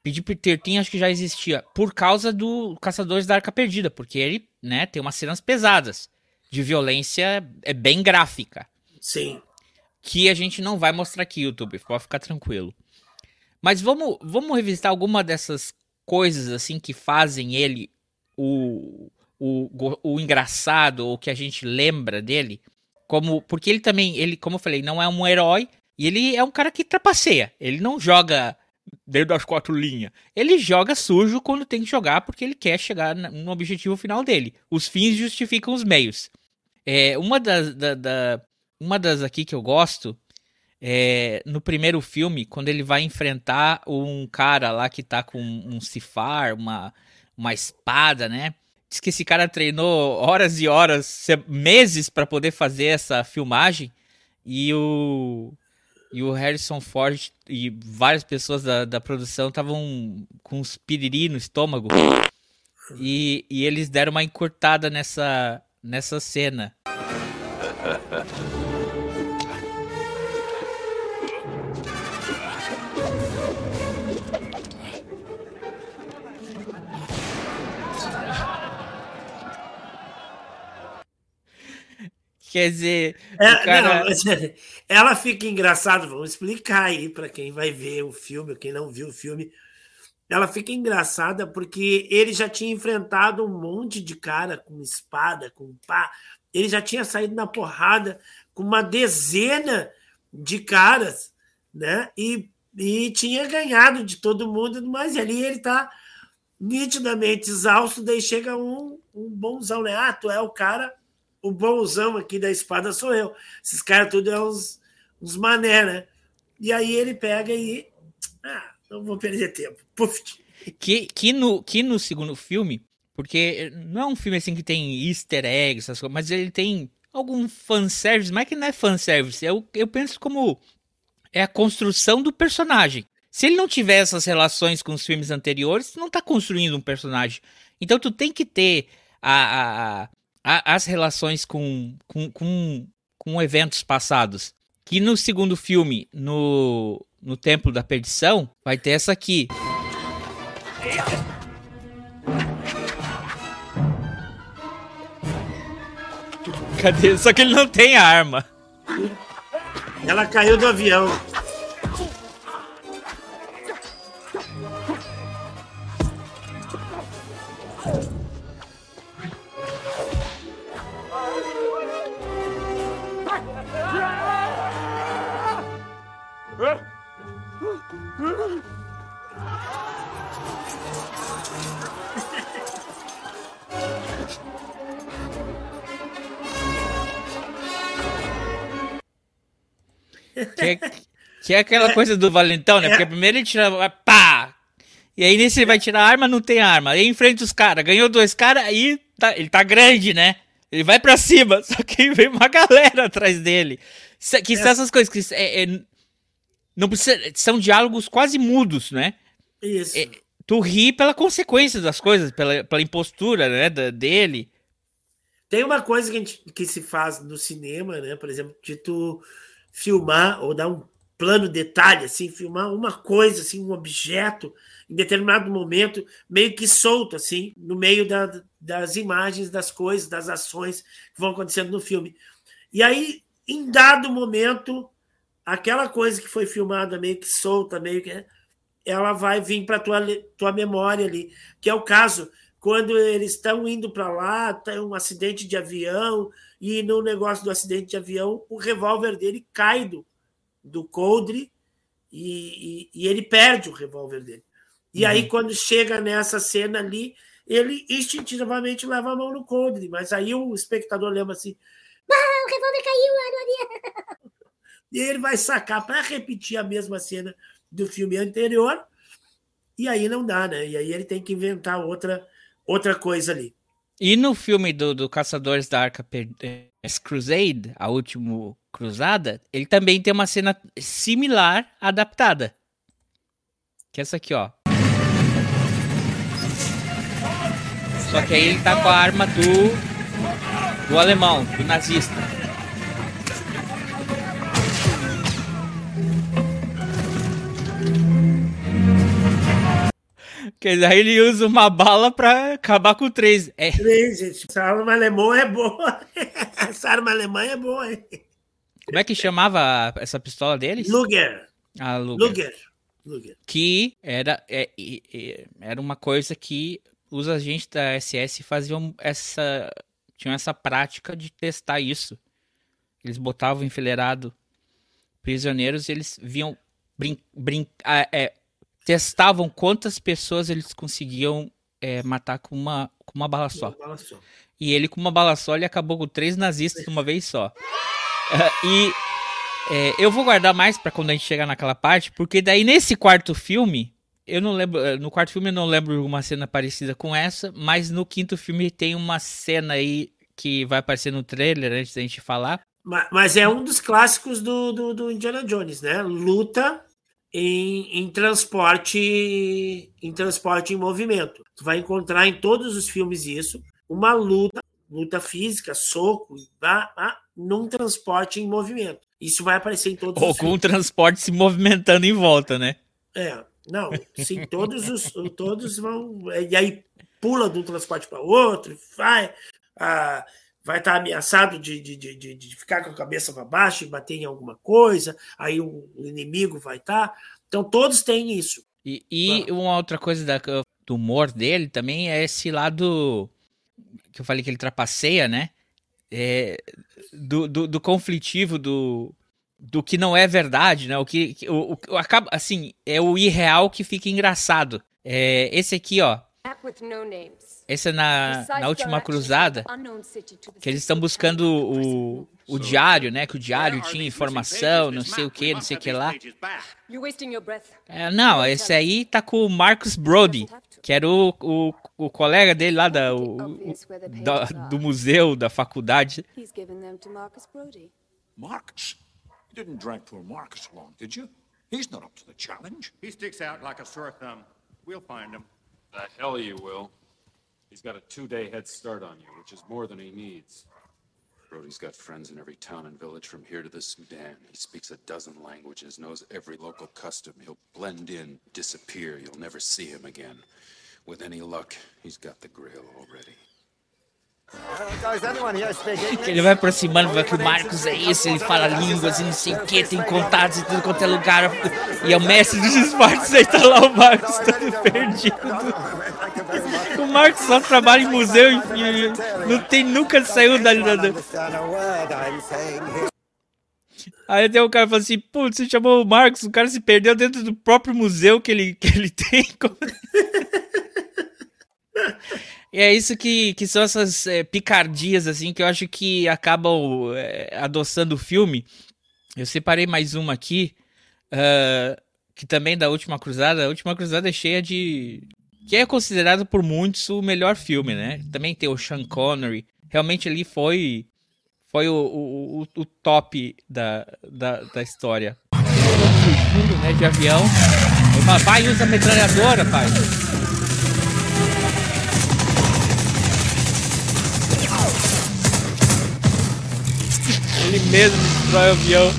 PG-13 acho que já existia, por causa do Caçadores da Arca Perdida, porque ele, né, tem umas cenas pesadas de violência é bem gráfica. Sim. Que a gente não vai mostrar aqui, YouTube, pode ficar tranquilo. Mas vamos, vamos revisitar alguma dessas coisas assim que fazem ele o, o, o engraçado ou que a gente lembra dele. Como, porque ele também, ele, como eu falei, não é um herói e ele é um cara que trapaceia. Ele não joga dentro das quatro linhas. Ele joga sujo quando tem que jogar porque ele quer chegar no objetivo final dele. Os fins justificam os meios. É, uma das, da, da, uma das aqui que eu gosto É, no primeiro filme, quando ele vai enfrentar um cara lá que tá com um cifar, uma, uma espada, né? Diz que esse cara treinou horas e horas, meses para poder fazer essa filmagem. E o, e o Harrison Ford e várias pessoas da, da produção estavam com uns piriri no estômago. E, e eles deram uma encurtada nessa, nessa cena. Quer dizer, é, cara... não, ela fica engraçada. Vamos explicar aí para quem vai ver o filme, quem não viu o filme. Ela fica engraçada porque ele já tinha enfrentado um monte de cara com espada, com pá. Ele já tinha saído na porrada com uma dezena de caras, né? E, e tinha ganhado de todo mundo, mas ali ele está nitidamente exausto. Daí chega um, um bonzão, né? Ah, tu é o cara o bonzão aqui da espada sou eu. Esses caras tudo é uns, uns mané, né? E aí ele pega e. Ah, não vou perder tempo. Puf. Que, que, no, que no segundo filme, porque não é um filme assim que tem easter eggs, essas coisas, mas ele tem algum fanservice, mas que não é fanservice. Eu, eu penso como é a construção do personagem. Se ele não tiver essas relações com os filmes anteriores, não tá construindo um personagem. Então tu tem que ter a, a, a, as relações com, com, com, com eventos passados. Que no segundo filme, no, no Templo da Perdição, vai ter essa aqui. Cadê? Só que ele não tem arma. Ela caiu do avião. Que é, que é aquela coisa do valentão, né? É. Porque primeiro ele tira. Pá! E aí nesse ele vai tirar a arma, não tem arma. Aí enfrenta os caras. Ganhou dois caras, aí tá, ele tá grande, né? Ele vai pra cima, só que vem uma galera atrás dele. Que é. são essas coisas que é, é, não precisa, são diálogos quase mudos, né? Isso. É, tu ri pela consequência das coisas, pela, pela impostura, né, da, dele. Tem uma coisa que, gente, que se faz no cinema, né? Por exemplo, de tu filmar ou dar um plano detalhe, assim, filmar uma coisa, assim, um objeto em determinado momento, meio que solto, assim, no meio da, das imagens, das coisas, das ações que vão acontecendo no filme. E aí, em dado momento, aquela coisa que foi filmada meio que solta, meio que ela vai vir para tua tua memória ali, que é o caso quando eles estão indo para lá, tem um acidente de avião, e no negócio do acidente de avião, o revólver dele cai do, do coldre e, e, e ele perde o revólver dele. E uhum. aí, quando chega nessa cena ali, ele instintivamente leva a mão no coldre, mas aí o espectador lembra assim: ah, o revólver caiu lá no avião. E ele vai sacar para repetir a mesma cena do filme anterior, e aí não dá, né? E aí ele tem que inventar outra outra coisa ali. E no filme do, do Caçadores da Arca eh, Crusade, a última cruzada, ele também tem uma cena similar adaptada. Que é essa aqui, ó. Só que aí ele tá com a arma do do alemão, do nazista. Quer dizer, aí ele usa uma bala pra acabar com três. É. Três, gente. Essa arma alemã é boa. Essa arma alemã é boa, hein? Como é que chamava essa pistola deles? Luger. Ah, Luger. Luger. Luger. Que era, é, é, era uma coisa que os agentes da SS faziam essa. tinham essa prática de testar isso. Eles botavam enfileirado prisioneiros e eles viam brin, brin, é, testavam quantas pessoas eles conseguiam é, matar com uma, com uma bala só. Uma bala só. E ele, com uma bala só, ele acabou com três nazistas de uma vez só. Uh, e, É, eu vou guardar mais para quando a gente chegar naquela parte, porque daí nesse quarto filme, eu não lembro, eh, no quarto filme eu não lembro uma cena parecida com essa, mas no quinto filme tem uma cena aí que vai aparecer no trailer antes da gente falar. Mas, mas é um dos clássicos do, do, do, Indiana Jones, né? Luta em, em transporte em transporte em movimento. Tu vai encontrar em todos os filmes isso, uma luta, luta física, soco, tá? Ah, num transporte em movimento. Isso vai aparecer em todos Ou os com o transporte se movimentando em volta, né? É, não, sim, todos os todos vão e aí pula de um transporte para outro, vai, ah, vai estar ameaçado de, de, de, de, ficar com a cabeça para baixo e bater em alguma coisa, aí o inimigo vai estar. Então todos têm isso. E, e uma outra coisa da, do humor dele também é esse lado que eu falei que ele trapaceia, né? É, do, do, do, conflitivo, do, do que não é verdade, né? O que o, o, acaba assim é o irreal que fica engraçado. É, esse aqui, ó. Esse é na, na última cruzada que eles estão buscando o, o diário, né? Que o diário tinha informação, não sei o que, não sei o que lá. É, não, esse aí tá com o Marcus Brody, que era o, o, o colega dele lá da, o, o, da, do museu, da faculdade. Marcus? You didn't drag poor Marcus along, did you? He's not up to the challenge. He sticks out like a sore thumb. We'll find him. The hell you will. He's got a two-day head start on you, which is more than he needs. Brody's got friends in every town and village from here to the Sudan. He speaks a dozen languages, knows every local custom. He'll blend in, disappear. You'll never see him again. With any luck, he's got the grail already. Ele vai aproximando, vai que o Marcos é isso, ele fala línguas e não sei o que, tem contatos em tudo quanto é lugar. E é o mestre dos esportes, aí tá lá o Marcos todo perdido. O Marcos só trabalha em museu e não tem, nunca saiu da. Aí até o cara fala assim, putz, você chamou o Marcos, o cara se perdeu dentro do próprio museu que ele, que ele tem. E é isso que, que são essas é, picardias, assim, que eu acho que acabam é, adoçando o filme. Eu separei mais uma aqui, uh, que também da Última Cruzada. A Última Cruzada é cheia de. que é considerado por muitos o melhor filme, né? Também tem o Sean Connery. Realmente ali foi. Foi o, o, o, top da, da, da história. Fugindo, né, de avião. Vai, usa metralhadora, pai. Ele mesmo destrói o avião.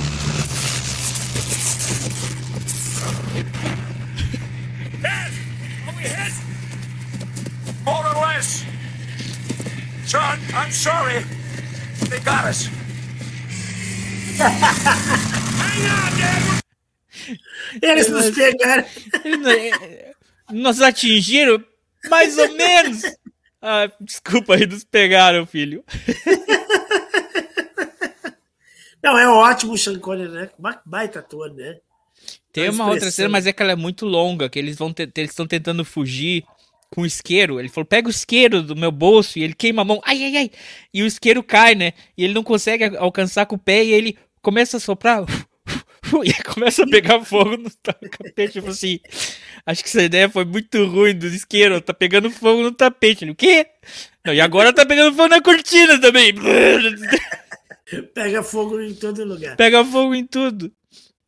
John, I'm sorry. They got us. Hang on, Eles nos pegaram. Nos atingiram mais ou menos. Ah, desculpa aí, nos pegaram, filho. Não, é ótimo o Sean Connery, né? Baita ator, né? Tem uma outra cena, mas é que ela é muito longa, que eles vão eles estão tentando fugir com o isqueiro. Ele falou: pega o isqueiro do meu bolso e ele queima a mão. Ai, ai, ai. E o isqueiro cai, né? E ele não consegue alcançar com o pé e ele começa a soprar. E começa a pegar fogo no tapete. Tipo assim, acho que essa ideia foi muito ruim do isqueiro. Tá pegando fogo no tapete. Ele, o quê? Não, e agora tá pegando fogo na cortina também. Pega fogo em todo lugar. Pega fogo em tudo.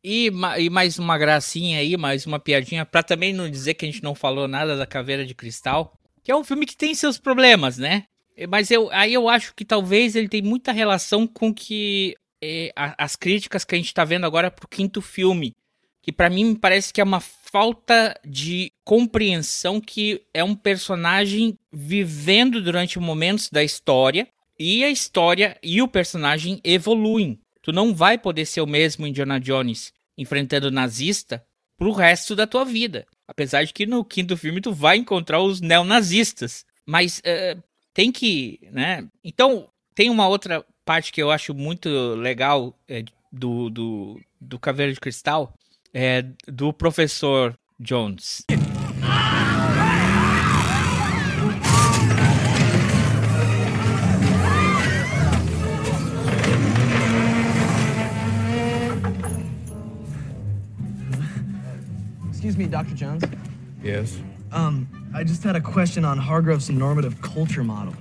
E, e, mais uma gracinha aí, mais uma piadinha, pra também não dizer que a gente não falou nada da Caveira de Cristal, que é um filme que tem seus problemas, né? Mas eu, aí eu acho que talvez ele tem muita relação com que é, a, as críticas que a gente tá vendo agora pro quinto filme, que para mim me parece que é uma falta de compreensão que é um personagem vivendo durante momentos da história e a história e o personagem evoluem. Tu não vai poder ser o mesmo Indiana Jones enfrentando nazista pro resto da tua vida. Apesar de que no quinto filme tu vai encontrar os neonazistas. Mas uh, tem que, né? Então, tem uma outra parte que eu acho muito legal é, do, do, do Caveira de Cristal, é do professor Jones. Me, Dr. Jones. Yes. Um, I just had a question on Hargrove's normative culture model.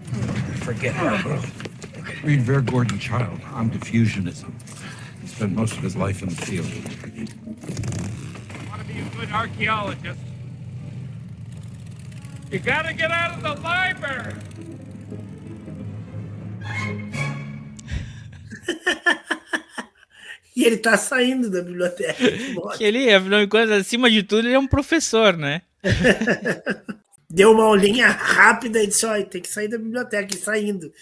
Forget Hargrove. Read Ver Gordon Child on diffusionism. He spent most of his life in the field. Want to be a good archaeologist? You gotta get out of the library. e ele tá saindo da biblioteca. que ele, afinal de contas, acima de tudo, ele é um professor, né? Deu uma olhinha rápida e disse: olha, tem que sair da biblioteca e saindo.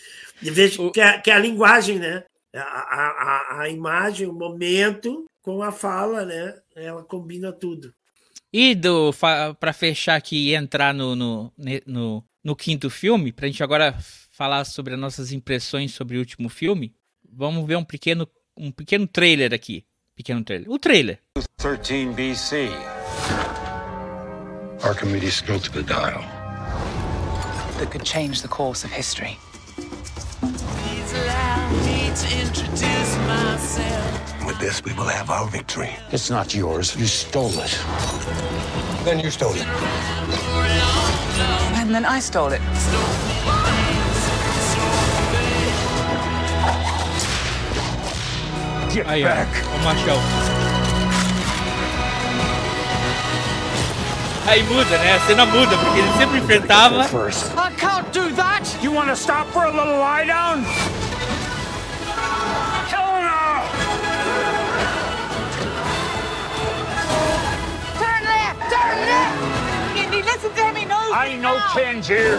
E vejo o... que, é, que é a linguagem, né? A, a, a, imagem, o momento com a fala, né? Ela combina tudo. E do para fechar aqui e entrar no, no, no, no quinto filme, para a gente agora falar sobre as nossas impressões sobre o último filme, vamos ver um pequeno, um pequeno trailer aqui. Pequeno trailer. O trailer. 13 BC. Archimedes spoke the dial. That could change the course of history. With this, we will have our victory. It's not yours. You stole it. Then you stole it. And then I stole it. Aí, back. Ó, o machão. Aí muda, né? A cena muda, porque ele sempre enfrentava. I can't do that! You wanna stop for a little lie down? Helena! Turn left! Turn left! Indy, listen to me, no! I ain't no Tangier.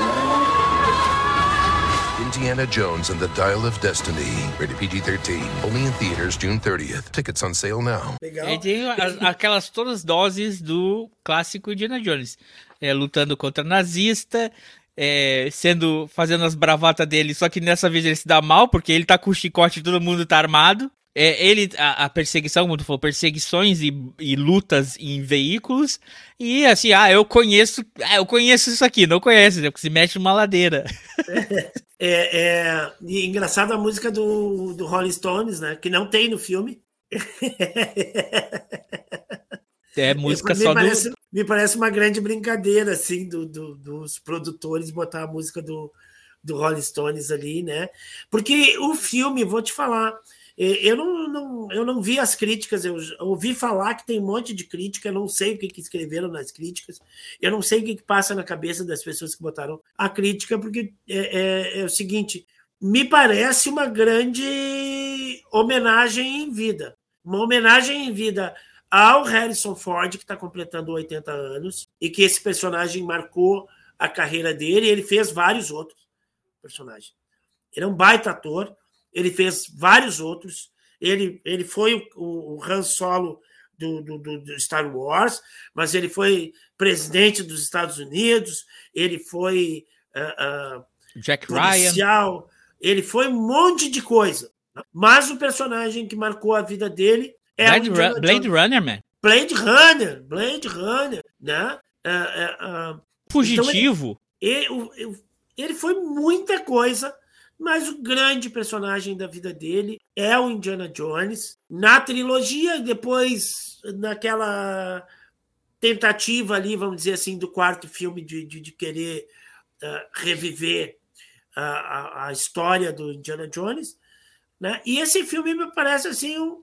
Indiana Jones and the Dial of Destiny. Rated PG-13. Only in theaters June 30th. Tickets on sale now. Legal. Ele tem as, aquelas todas doses do clássico Indiana Jones. É, lutando contra nazista, é, sendo fazendo as bravatas dele, só que dessa vez ele se dá mal, porque ele tá com o chicote e todo mundo tá armado. É, ele, a, a, perseguição, como tu falou, perseguições e, e, lutas em veículos. E assim, ah, eu conheço. Ah, eu conheço isso aqui, não conhece, né? Porque se mexe numa ladeira. É, é, é engraçado a música do, do Rolling Stones, né? Que não tem no filme. É música só parece, do. Me parece uma grande brincadeira, assim, do, do, dos produtores botar a música do, do Rolling Stones ali, né? Porque o filme, vou te falar, eu não, não, eu não vi as críticas, eu ouvi falar que tem um monte de crítica, eu não sei o que, que escreveram nas críticas, eu não sei o que, que passa na cabeça das pessoas que botaram a crítica, porque é, é, é o seguinte: me parece uma grande homenagem em vida. Uma homenagem em vida ao Harrison Ford, que está completando 80 anos, e que esse personagem marcou a carreira dele, ele fez vários outros personagens. Ele é um baita ator ele fez vários outros. Ele, ele foi o, o Han Solo do, do, do, Star Wars, mas ele foi presidente dos Estados Unidos, ele foi uh, uh, Jack policial, Ryan. ele foi um monte de coisa. Mas o personagem que marcou a vida dele é Blade, Ru Blade Runner, man. Blade Runner, Blade Runner, né? Uh, Fugitivo. Então ele, ele, ele foi muita coisa mas o grande personagem da vida dele é o Indiana Jones. Na trilogia, depois naquela tentativa ali, vamos dizer assim, do quarto filme de, de, de querer uh, reviver a, a, a, história do Indiana Jones. Né? E esse filme me parece assim um,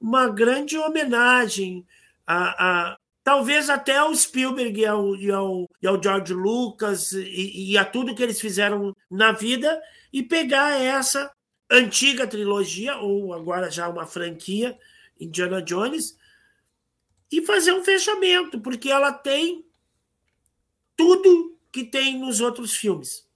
uma grande homenagem a, a, talvez até ao Spielberg e ao, e ao, e ao George Lucas e, e, a tudo que eles fizeram na vida e pegar essa antiga trilogia, ou agora já uma franquia, Indiana Jones, e fazer um fechamento, porque ela tem tudo que tem nos outros filmes.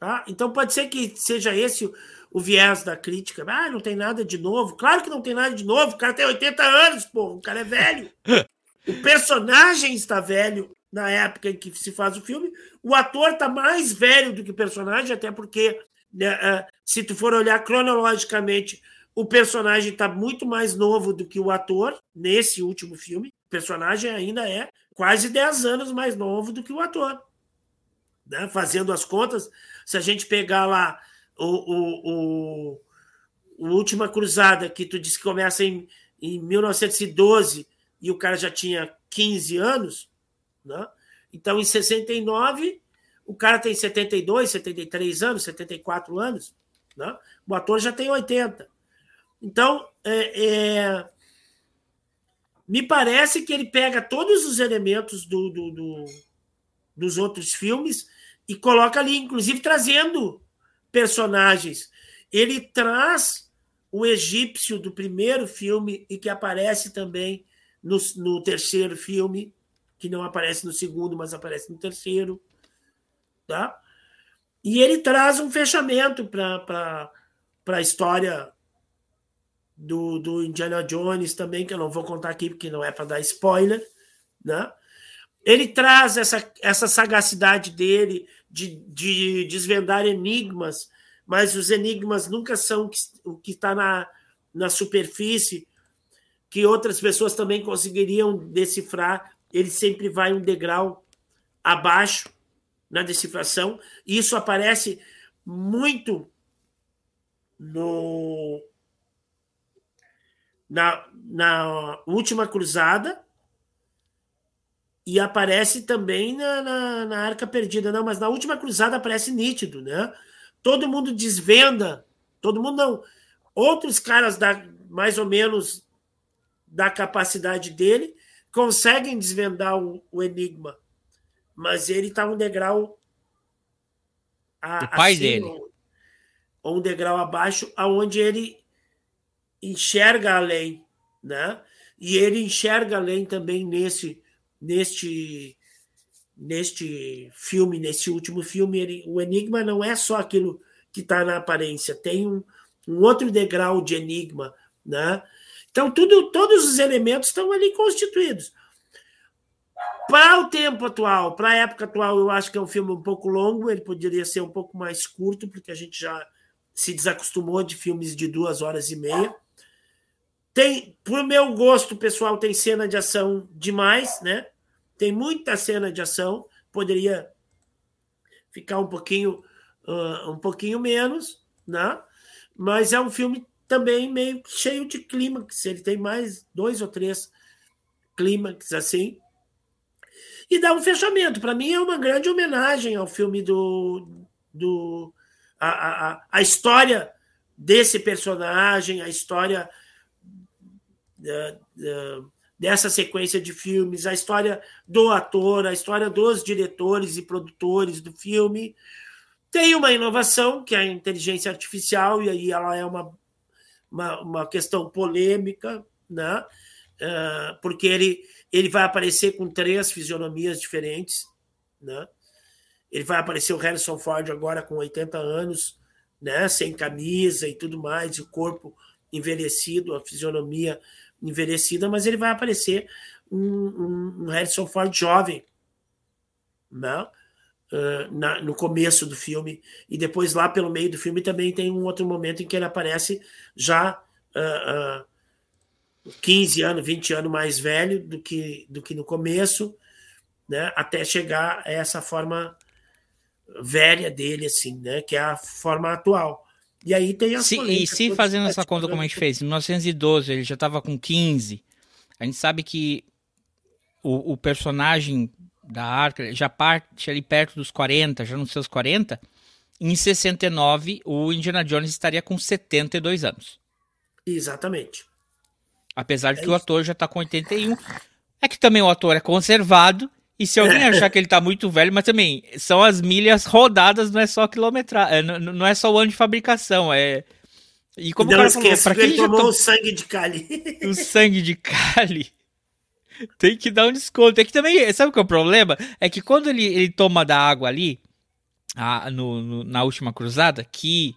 Tá? Então pode ser que seja esse o, o viés da crítica. Ah, não tem nada de novo. Claro que não tem nada de novo. O cara tem 80 anos, pô. O cara é velho. o personagem está velho na época em que se faz o filme. O ator está mais velho do que o personagem, até porque, né, é, se tu for olhar cronologicamente, o personagem está muito mais novo do que o ator nesse último filme. O personagem ainda é quase 10 anos mais novo do que o ator. Né? Fazendo as contas, se a gente pegar lá o, o, o, o Última Cruzada, que tu disse que começa em, em 1912 e o cara já tinha 15 anos, né? Então, em 69, o cara tem 72, 73 anos, 74 anos, né? o ator já tem 80. Então, é, é, me parece que ele pega todos os elementos do, do, do, dos outros filmes e coloca ali, inclusive trazendo personagens. Ele traz o egípcio do primeiro filme e que aparece também no, no terceiro filme, que não aparece no segundo, mas aparece no terceiro. Tá? E ele traz um fechamento para a história do, do Indiana Jones também, que eu não vou contar aqui porque não é para dar spoiler. Né? Ele traz essa, essa sagacidade dele de, de desvendar enigmas, mas os enigmas nunca são o que está na, na superfície, que outras pessoas também conseguiriam decifrar. Ele sempre vai um degrau abaixo na decifração. E isso aparece muito no na, na última cruzada e aparece também na, na, na, Arca Perdida. Não, mas na última cruzada aparece nítido, né? Todo mundo desvenda, todo mundo não. Outros caras da mais ou menos da capacidade dele conseguem desvendar o, o enigma mas ele está um degrau a, o pai acima, dele ou um degrau abaixo, aonde ele enxerga além, né? E ele enxerga além também nesse neste neste filme, nesse último filme, ele, o enigma não é só aquilo que está na aparência, tem um, um outro degrau de enigma, né? Então tudo, todos os elementos estão ali constituídos. Para o tempo atual, para a época atual, eu acho que é um filme um pouco longo, ele poderia ser um pouco mais curto, porque a gente já se desacostumou de filmes de duas horas e meia. Tem, por meu gosto pessoal, tem cena de ação demais, né? Tem muita cena de ação, poderia ficar um pouquinho, uh, um pouquinho menos, né? Mas é um filme também meio cheio de clímax. Ele tem mais dois ou três clímax assim e dá um fechamento. Para mim é uma grande homenagem ao filme do. do a, a, a história desse personagem, a história dessa sequência de filmes, a história do ator, a história dos diretores e produtores do filme. Tem uma inovação, que é a inteligência artificial, e aí ela é uma, uma, uma questão polêmica, né? Uh, porque ele, ele vai aparecer com três fisionomias diferentes, né? Ele vai aparecer o Harrison Ford agora com 80 anos, né? Sem camisa e tudo mais, o corpo envelhecido, a fisionomia envelhecida, mas ele vai aparecer um, um, um Harrison Ford jovem, né? Uh, na, no começo do filme e depois lá pelo meio do filme também tem um outro momento em que ele aparece já uh, uh, 15 anos, 20 anos mais velho do que, do que no começo, né? Até chegar a essa forma velha dele, assim, né? Que é a forma atual. E aí tem as se, E se fazendo essa conta como a gente fez, em 1912 ele já estava com 15, a gente sabe que o, o personagem da Arca já parte ali perto dos 40, já nos seus 40. Em 69, o Indiana Jones estaria com 72 anos. Exatamente. Apesar de é que isso. o ator já tá com 81. É que também o ator é conservado. E se alguém achar que ele tá muito velho, mas também são as milhas rodadas, não é só quilometragem, não, não é só o ano de fabricação, é. E como não o cara falou, pra quem tomou to... o sangue de Cali. O sangue de Cali. Tem que dar um desconto. É que também, sabe que é o problema? É que quando ele, ele toma da água ali, a, no, no, na última cruzada, que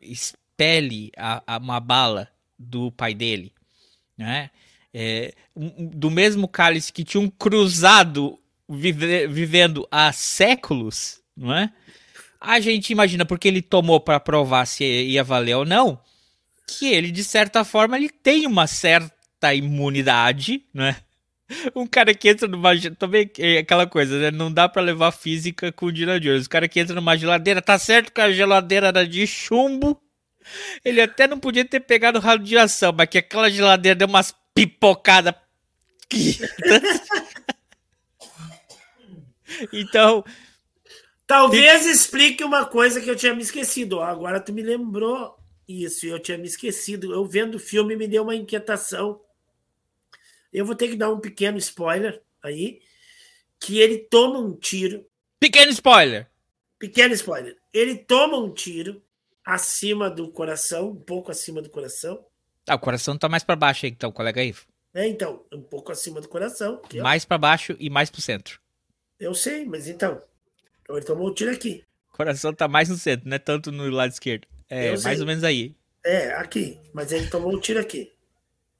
expele a, a, uma bala do pai dele né? É, do mesmo cálice que tinha um cruzado vive, vivendo há séculos, não é? A gente imagina porque ele tomou para provar se ia valer ou não, que ele de certa forma ele tem uma certa imunidade, né? Um cara que entra numa também é aquela coisa, né? Não dá para levar física com o. O cara que entra numa geladeira, tá certo que a geladeira era de chumbo, ele até não podia ter pegado radiação, mas que aquela geladeira deu umas pipocadas então, Talvez explique uma coisa que eu tinha me esquecido. Agora tu me lembrou isso, eu tinha me esquecido. Eu vendo o filme me deu uma inquietação. Eu vou ter que dar um pequeno spoiler aí, que ele toma um tiro. pequeno spoiler. Pequeno spoiler. Ele toma um tiro acima do coração, um pouco acima do coração. Ah, o coração tá mais pra baixo aí, então, colega Ivo. É, então, um pouco acima do coração. aqui. Mais pra baixo e mais pro centro. Eu sei, mas então. Então ele tomou um tiro aqui. O coração tá mais no centro, não é tanto no lado esquerdo. É, mais ou menos aí. É, aqui. Mas ele tomou um tiro aqui.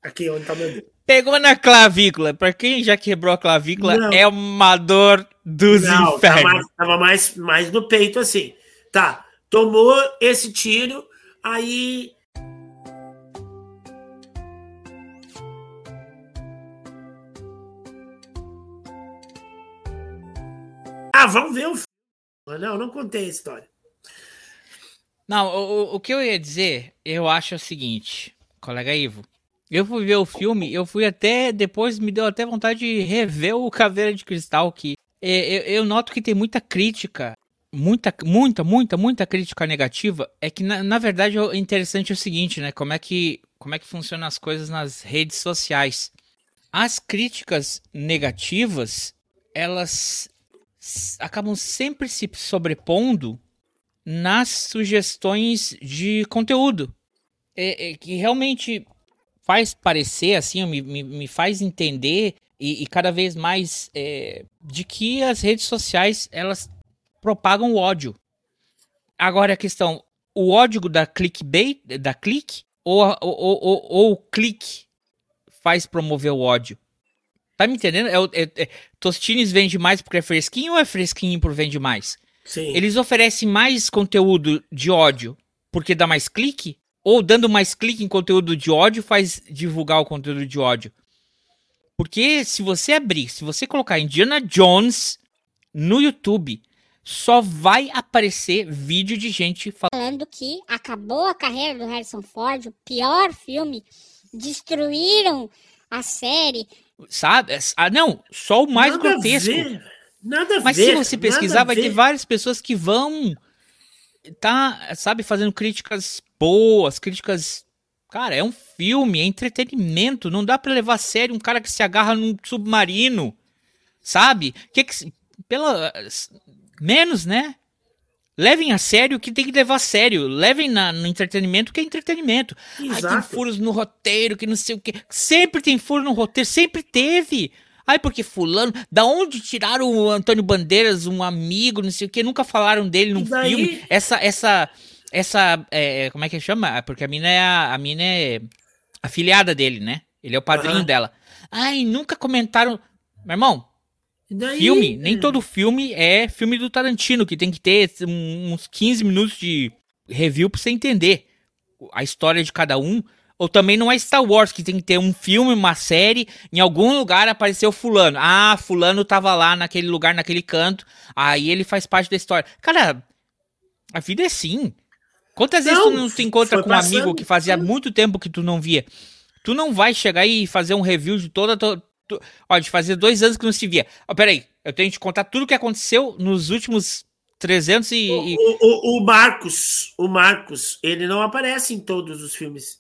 Aqui, onde tá meu dedo. Pegou na clavícula. Pra quem já quebrou a clavícula, Não. é uma dor dos Não, tava, infernos. mais, tava mais, mais no peito, assim. Tá, tomou esse tiro, aí. Ah, vamos ver o filme. Não, não contei a história. Não, o, o- o que eu ia dizer, eu acho o seguinte, colega Ivo. Eu fui ver o filme, eu fui até. Depois me deu até vontade de rever o Caveira de Cristal, que é, eu, eu noto que tem muita crítica. Muita, muita, muita, muita crítica negativa. É que, na, na verdade, o interessante é o seguinte, né? Como é que, como é que funcionam as coisas nas redes sociais. As críticas negativas, elas acabam sempre se sobrepondo nas sugestões de conteúdo. É, é, que realmente faz parecer, assim, me, me, me faz entender e, e cada vez mais é, de que as redes sociais, elas propagam o ódio. Agora a questão, o ódio da clickbait, da clique, ou, ou, ou, ou, o clique faz promover o ódio? Tá me entendendo? É, é, é, Tostines vende mais porque é fresquinho ou é fresquinho por vende mais? Sim. Eles oferecem mais conteúdo de ódio porque dá mais clique? Ou dando mais clique em conteúdo de ódio faz divulgar o conteúdo de ódio? Porque se você abrir, se você colocar Indiana Jones no YouTube, só vai aparecer vídeo de gente falando. falando que acabou a carreira do Harrison Ford, o pior filme, destruíram a série. Sabe? Ah, não, só o mais Nada a grotesco. ver, Nada a Mas ver. se você pesquisar, a vai ter várias pessoas que vão tá, sabe, fazendo críticas boas, críticas. Cara, é um filme, é entretenimento, não dá pra levar a sério um cara que se agarra num submarino, sabe? Que que pela menos, né? Levem a sério o que tem que levar a sério. Levem na- no entretenimento o que é entretenimento. Ai, tem Exato. furos no roteiro, que não sei o que. Sempre tem furo no roteiro, sempre teve. Ai, porque fulano, da onde tiraram o Antônio Bandeiras, um amigo, não sei o que, nunca falaram dele num daí? filme. Essa, essa, essa, é, como é que chama? Porque a mina é a, a mina é afiliada dele, né? Ele é o padrinho Aham. dela. Ai, nunca comentaram. Meu irmão, daí, filme, nem todo filme é filme do Tarantino, que tem que ter uns 15 minutos de review pra você entender a história de cada um. Ou também não é Star Wars, que tem que ter um filme, uma série, em algum lugar apareceu fulano. Ah, fulano tava lá naquele lugar, naquele canto, aí ele faz parte da história. Cara, a vida é assim. Quantas vezes Não, tu não se encontra com um amigo passando. que fazia muito tempo que tu não via? Tu não vai chegar e fazer um review de toda. To, to, ó, de fazer dois anos que não se via. Ó, peraí, eu tenho que te contar tudo o que aconteceu nos últimos 300 e. O, o, o Marcos, o Marcos, ele não aparece em todos os filmes.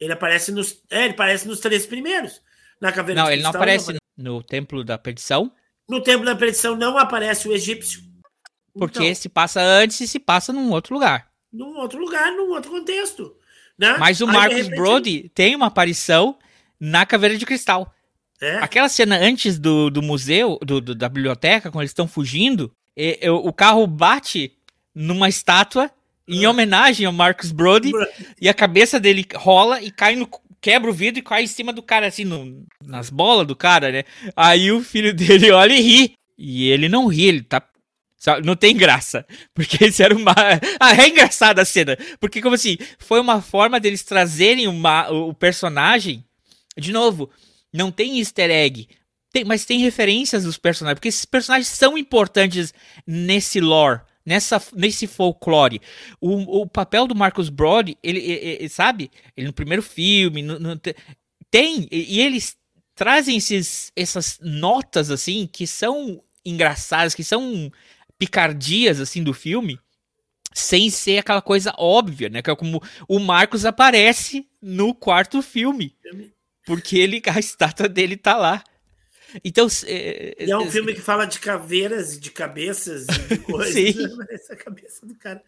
Ele aparece nos. É, ele aparece nos três primeiros. Na Caveira Não, ele não Cristal, aparece no Templo da Perdição, No Templo da Perdição não aparece o egípcio. porque Então, se passa antes e se passa num outro lugar. Num outro lugar, num outro contexto. Né? Mas o Aí, de Marcus repente, Brody tem uma aparição na Caveira de Cristal. É, Aquela cena antes do, do museu, do, do- da biblioteca, quando eles estão fugindo, e- e o carro bate numa estátua em Ah. homenagem ao Marcus Brody Bro- e a cabeça dele rola e cai no. Quebra o vidro e cai em cima do cara, assim, no- nas bolas do cara, né? Aí o filho dele olha e ri. E ele não ri, ele tá. Sabe, Não tem graça. Porque isso era uma. Ah, é engraçada a cena. Porque, como assim, foi uma forma deles trazerem uma, o personagem. De novo, não tem easter egg. Tem, mas tem referências dos personagens. Porque esses personagens são importantes nesse lore. Nessa, nesse folclore. O, o papel do Marcus Brody, ele, ele- ele- sabe? Ele no primeiro filme, no- no- te- tem, e e ele trazem esses, essas notas, assim, que são engraçadas, que são picardias, assim, do filme, sem ser aquela coisa óbvia, né? Que é como o Marcos aparece no quarto filme. Porque ele, a estátua dele tá lá. Então. É, e é um filme que fala de caveiras, de cabeças, de coisas. Sim. Essa cabeça do cara.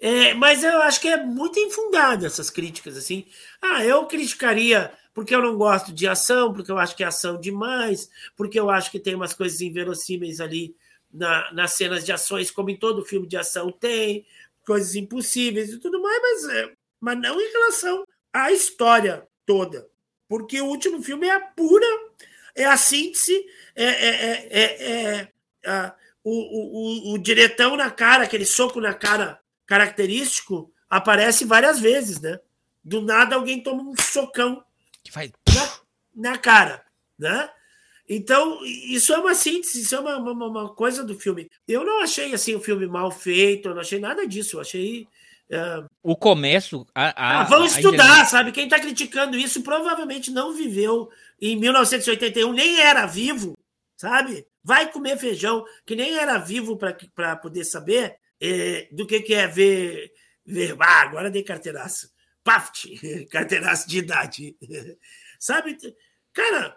É, mas eu acho que é muito infundado essas críticas, assim. Ah, eu criticaria porque eu não gosto de ação, porque eu acho que é ação demais, porque eu acho que tem umas coisas inverossímeis ali na, nas cenas de ações, como em todo filme de ação tem, coisas impossíveis e tudo mais, mas, é, mas não em relação à história toda. Porque o último filme é a pura, é a síntese, é, é, é, é o, o, o, diretão na cara, aquele soco na cara característico, aparece várias vezes, né? Do nada alguém toma um socão que faz na, na cara, né? Então, isso é uma síntese, isso é uma, uma, uma, coisa do filme. Eu não achei assim o filme mal feito, eu não achei nada disso. Eu achei. Uh... O começo. A, a, ah, vamos estudar, sabe? Quem está criticando isso provavelmente não viveu em 1981, nem era vivo, sabe? Vai comer feijão, que nem era vivo para poder saber eh, do que, que é ver. ver ah, agora dei carteiraço. Paft, carteiraço de idade. sabe? Cara,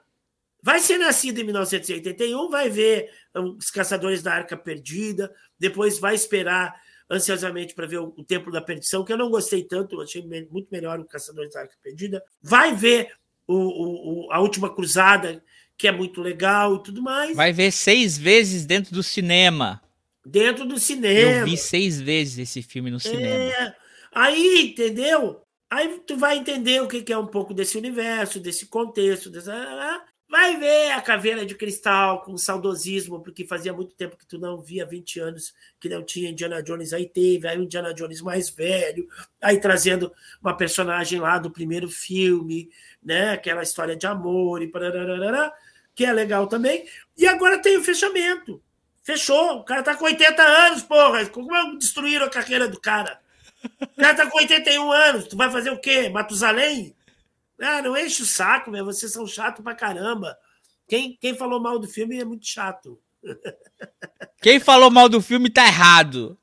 Vai ser nascido em 1981, vai ver os Caçadores da Arca Perdida, depois vai esperar ansiosamente para ver o, o Templo da Perdição, que eu não gostei tanto, achei muito melhor o Caçadores da Arca Perdida. Vai ver o, o, a Última Cruzada, que é muito legal e tudo mais. Vai ver seis vezes dentro do cinema. Dentro do cinema. Eu vi seis vezes esse filme no cinema. É, aí, entendeu? Aí tu vai entender o que é um pouco desse universo, desse contexto, dessa, Vai ver a caveira de cristal com saudosismo, porque fazia muito tempo que tu não via 20 anos que não tinha Indiana Jones, aí teve, aí o Indiana Jones mais velho, aí trazendo uma personagem lá do primeiro filme, né? Aquela história de amor e parará, que é legal também. E agora tem o fechamento. Fechou. O cara tá com 80 anos, porra. Como é destruíram a carreira do cara? O cara tá com 81 anos. Tu vai fazer o quê? Matusalém? Ah, não enche o saco, meu. Vocês são chato pra caramba. Quem, quem falou mal do filme é muito chato. Quem falou mal do filme tá errado.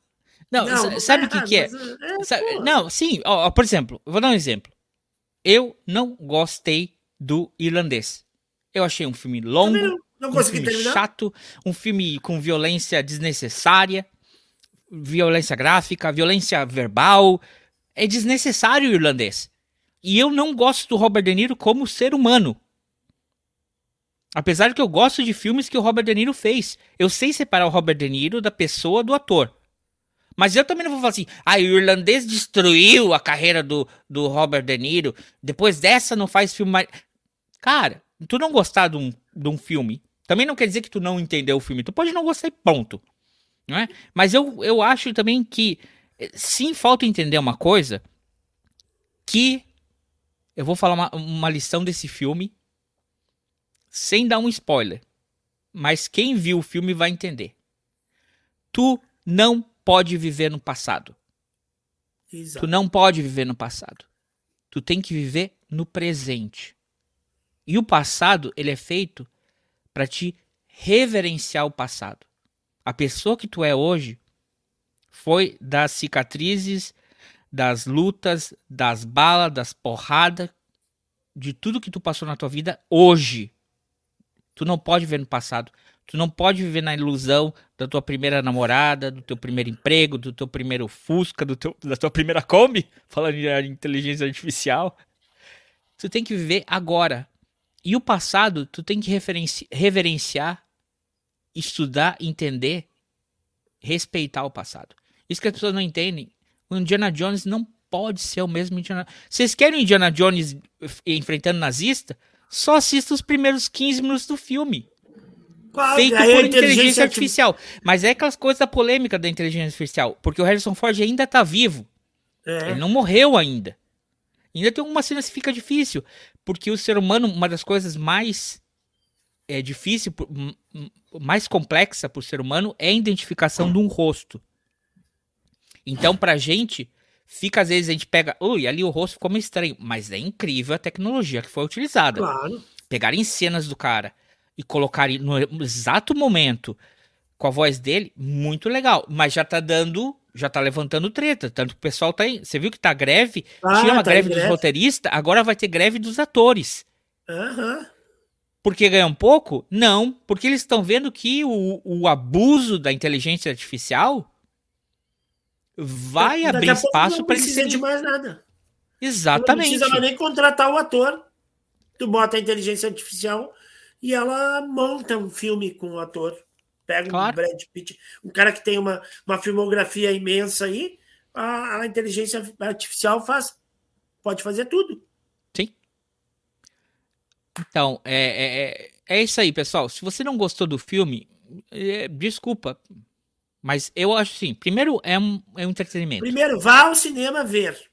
Não, não, não sabe tá o que, que é? é não, sim, ó, por exemplo, vou dar um exemplo. Eu não gostei do irlandês. Eu achei um filme longo, não, não um filme terminar. chato, um filme com violência desnecessária, violência gráfica, violência verbal. É desnecessário o irlandês. E eu não gosto do Robert De Niro como ser humano. Apesar de que eu gosto de filmes que o Robert De Niro fez. Eu sei separar o Robert De Niro da pessoa do ator. Mas eu também não vou falar assim, ah, o irlandês destruiu a carreira do, do Robert De Niro. Depois dessa não faz filme mais. Cara, tu não gostar de um, de um filme, também não quer dizer que tu não entendeu o filme. Tu pode não gostar e ponto. Não é? Mas eu, eu acho também que eh, sim falta entender uma coisa que eu vou falar uma, uma lição desse filme sem dar um spoiler. Mas quem viu o filme vai entender. Tu não pode viver no passado. Exato. Tu não pode viver no passado. Tu tem que viver no presente. E o passado, ele é feito para te reverenciar o passado. A pessoa que tu é hoje foi das cicatrizes das lutas, das balas, das porradas, de tudo que tu passou na tua vida hoje. Tu não pode ver no passado. Tu não pode viver na ilusão da tua primeira namorada, do teu primeiro emprego, do teu primeiro Fusca, do teu, da tua primeira Kombi, falando de inteligência artificial. Tu tem que viver agora. E o passado, tu tem que reverenciar, estudar, entender, respeitar o passado. Isso que as pessoas não entendem. O Indiana Jones não pode ser o mesmo Indiana Vocês querem o Indiana Jones enfrentando nazista? Só assista os primeiros 15 minutos do filme. Qual? Feito é por inteligência artificial. Mas é aquelas coisas da polêmica da inteligência artificial. Porque o Harrison Ford ainda tá vivo. É. Ele não morreu ainda. Ainda tem algumas cenas que fica difícil. Porque o ser humano, uma das coisas mais é difícil, mais complexa para o ser humano é a identificação de um rosto. Então, pra gente, fica às vezes a gente pega, ui, ali o rosto ficou meio estranho, mas é incrível a tecnologia que foi utilizada. Claro. pegarem cenas do cara e colocarem no exato momento com a voz dele, muito legal. Mas já tá dando, já tá levantando treta. Tanto que o pessoal tá em. Você viu que tá greve? Ah, Tinha uma tá greve dos roteiristas, agora vai ter greve dos atores. Aham. Porque ganham pouco? Não, porque eles estão vendo que o, o abuso da inteligência artificial vai abrir espaço não para precisa serem... de mais nada. Não Exatamente. precisa mais nem contratar o ator. Tu bota a inteligência artificial e ela monta um filme com o ator. Pega Claro. um Brad Pitt, um cara que tem uma, uma filmografia imensa aí, a, a inteligência artificial faz, pode fazer tudo. Então, é, é, é- é isso aí, pessoal. Se você não gostou do filme, é, desculpa. Mas eu acho assim, primeiro é um, é um entretenimento. Primeiro, vá ao cinema ver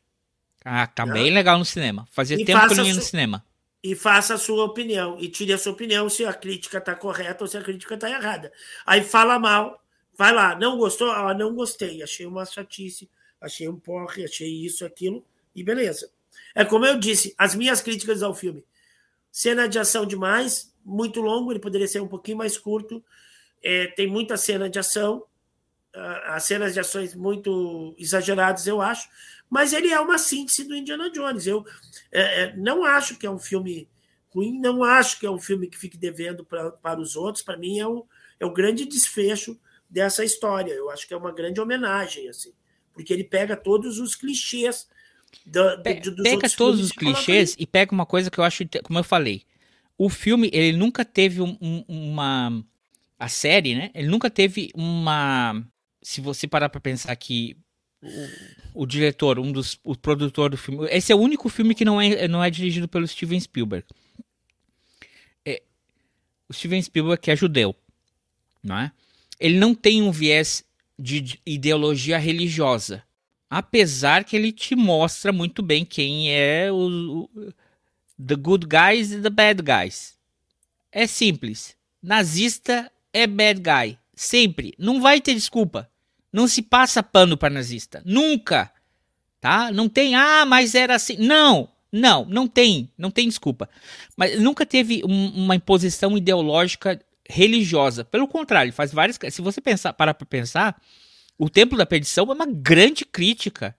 Ah, tá Né? bem legal no cinema. Fazia E tempo que eu não ia no cinema. e faça a sua opinião. E tire a sua opinião se a crítica está correta ou se a crítica está errada. Aí fala mal, vai lá, não gostou? Ah, não gostei, achei uma chatice, achei um porre, achei isso, aquilo, e beleza. É como eu disse, as minhas críticas ao filme. Cena de ação demais, muito longo, ele poderia ser um pouquinho mais curto. É, tem muita cena de ação, as cenas de ações muito exageradas, eu acho, mas ele é uma síntese do Indiana Jones. Eu é, é, não acho que é um filme ruim, não acho que é um filme que fique devendo pra, para os outros. Para mim, é o, é o grande desfecho dessa história. Eu acho que é uma grande homenagem, assim, porque ele pega todos os clichês da- do- Pe- do- dos pega todos os clichês e pega uma coisa que eu acho, como eu falei, o filme ele nunca teve um- um- uma a série, né? Ele nunca teve uma se você parar pra pensar que o, o diretor, um dos o produtor do filme, esse é o único filme que não é não é dirigido pelo Steven Spielberg. É, o Steven Spielberg que é judeu, não é? Ele não tem um viés de de ideologia religiosa. Apesar que ele te mostra muito bem quem é o, o- the good guys e the bad guys. É simples. Nazista é bad guy. Sempre. Não vai ter desculpa. Não se passa pano para nazista. Nunca. Tá? Não tem, ah, mas era assim. Não. Não, não tem. Não tem desculpa. Mas nunca teve um- uma imposição ideológica religiosa. Pelo contrário, faz várias. Se você pensar, parar para pensar, o Templo da Perdição é uma grande crítica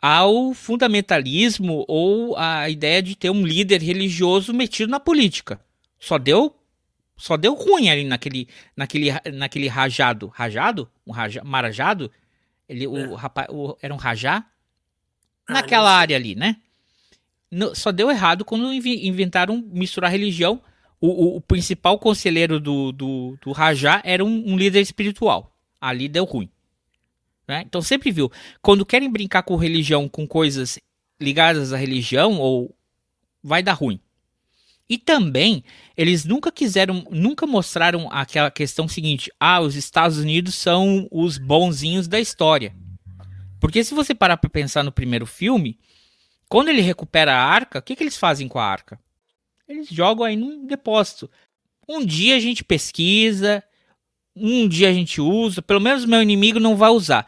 ao fundamentalismo ou à ideia de ter um líder religioso metido na política. Só deu só deu ruim ali naquele naquele naquele rajado, rajado, um raja, marajado, ele o rapaz, o- era um rajá Ah, naquela não área ali, né? No- só deu errado quando inventaram misturar religião. O, o- o principal conselheiro do, do, do Rajá era um, um líder espiritual. Ali deu ruim. né? Então sempre viu. Quando querem brincar com religião, com coisas ligadas à religião, ou vai dar ruim. E também, eles nunca quiseram, nunca mostraram aquela questão seguinte: ah, os Estados Unidos são os bonzinhos da história. Porque se você parar pra pensar no primeiro filme, quando ele recupera a arca, o que, que eles fazem com a arca? Eles jogam aí num depósito. Um dia a gente pesquisa, um dia a gente usa, pelo menos meu inimigo não vai usar.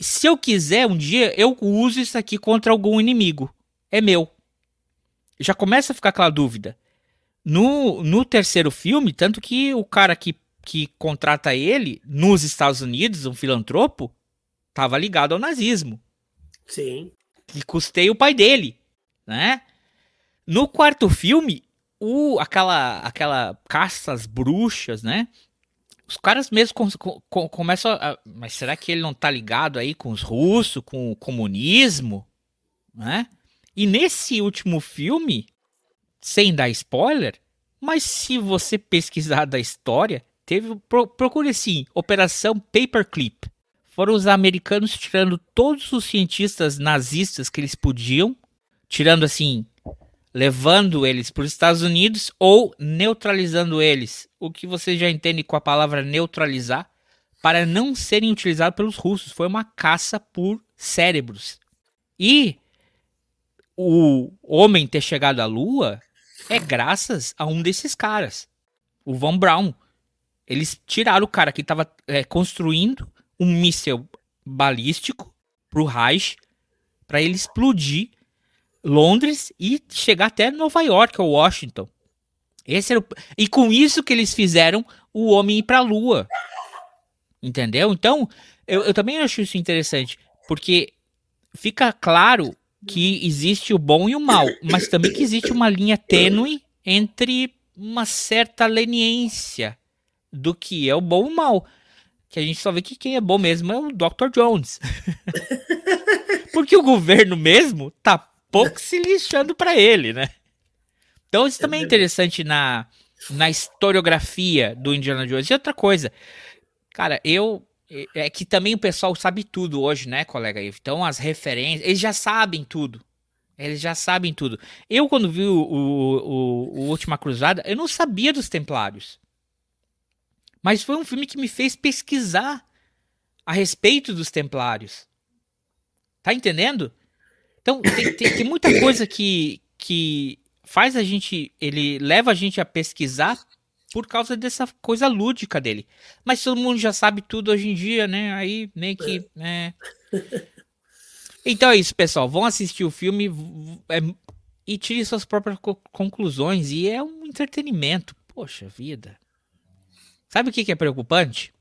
Se eu quiser, um dia eu uso isso aqui contra algum inimigo. É meu. Já começa a ficar aquela dúvida. No, no terceiro filme, tanto que o cara que, que contrata ele nos Estados Unidos, um filantropo, estava ligado ao nazismo Sim. que custeia o pai dele, né? No quarto filme, o aquela aquela caça às bruxas, né? Os caras mesmo com- com- com- começam a, mas será que ele não tá ligado aí com os russos, com o comunismo, né? E nesse último filme, sem dar spoiler, mas se você pesquisar da história, teve pro, procure assim, Operação Paperclip. Foram os americanos tirando todos os cientistas nazistas que eles podiam, tirando assim, levando eles para os Estados Unidos ou neutralizando eles, o que você já entende com a palavra neutralizar, para não serem utilizados pelos russos. Foi uma caça por cérebros. E o homem ter chegado à Lua é graças a um desses caras, o Von Braun. Eles tiraram o cara que estava construindo um míssil balístico pro Reich para ele explodir Londres e chegar até Nova York ou Washington. Esse o... E com isso que eles fizeram o homem ir pra lua. Entendeu? Então, eu, eu também acho isso interessante. Porque fica claro que existe o bom e o mal, mas também que existe uma linha tênue entre uma certa leniência do que é o bom e o mal. Que a gente só vê que quem é bom mesmo é o Dr. Jones. Porque o governo mesmo tá pouco se lixando para ele, né? Então isso também é interessante na, na historiografia do Indiana Jones. E outra coisa, cara, eu é que também o pessoal sabe tudo hoje, né, colega? Então as referências, eles já sabem tudo. Eles já sabem tudo. Eu, quando vi o, o, o, Última Cruzada, eu não sabia dos Templários. Mas foi um filme que me fez pesquisar a respeito dos Templários. Tá entendendo? Então, tem, tem, tem muita coisa que, que faz a gente. Ele leva a gente a pesquisar por causa dessa coisa lúdica dele. Mas todo mundo já sabe tudo hoje em dia, né? Aí meio que. É. Então é isso, pessoal. Vão assistir o filme é, e tirem suas próprias co conclusões. E é um entretenimento. Poxa vida. Sabe o que, que é preocupante?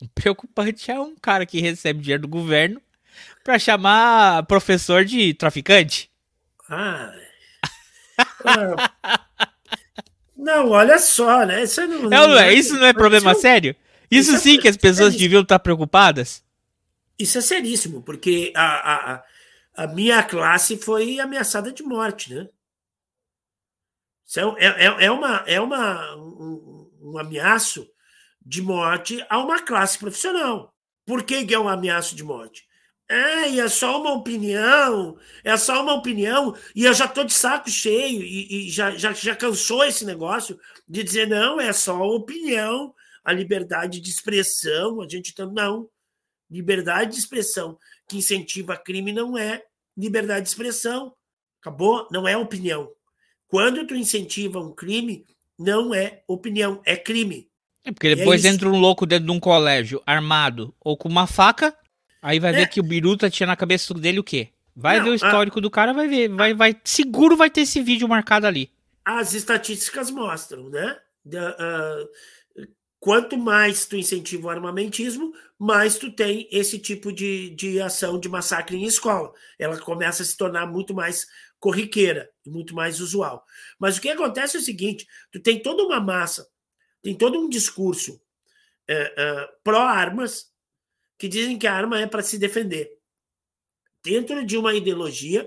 Preocupante é um cara que recebe dinheiro do governo para chamar professor de traficante. Ah. ah. Não, olha só, né? Isso não, não, não é, isso não é problema isso, sério? Isso, isso é sim é, que as pessoas é deviam estar preocupadas? Isso é seríssimo, porque a, a, a minha classe foi ameaçada de morte, né? Isso é, é, é, é uma, é uma, um, um ameaço de morte a uma classe profissional. Por que, que é um ameaço de morte? É, e é só uma opinião, é só uma opinião, e eu já tô de saco cheio, e, e já, já, já cansou esse negócio de dizer, não, é só opinião, a liberdade de expressão, a gente tá, não, liberdade de expressão que incentiva crime não é liberdade de expressão, acabou? Não é opinião. Quando tu incentiva um crime, não é opinião, é crime. É porque depois é entra um louco dentro de um colégio armado ou com uma faca, Aí vai é. ver que o Biruta tinha na cabeça dele o quê? Vai Não, ver o histórico a... do cara, vai ver. Vai, vai, seguro vai ter esse vídeo marcado ali. As estatísticas mostram, né? uh, quanto mais tu incentiva o armamentismo, mais tu tem esse tipo de, de ação de massacre em escola. Ela começa a se tornar muito mais corriqueira, muito mais usual. Mas o que acontece é o seguinte: tu tem toda uma massa, tem todo um discurso uh, uh, pró-armas que dizem que a arma é para se defender. Dentro de uma ideologia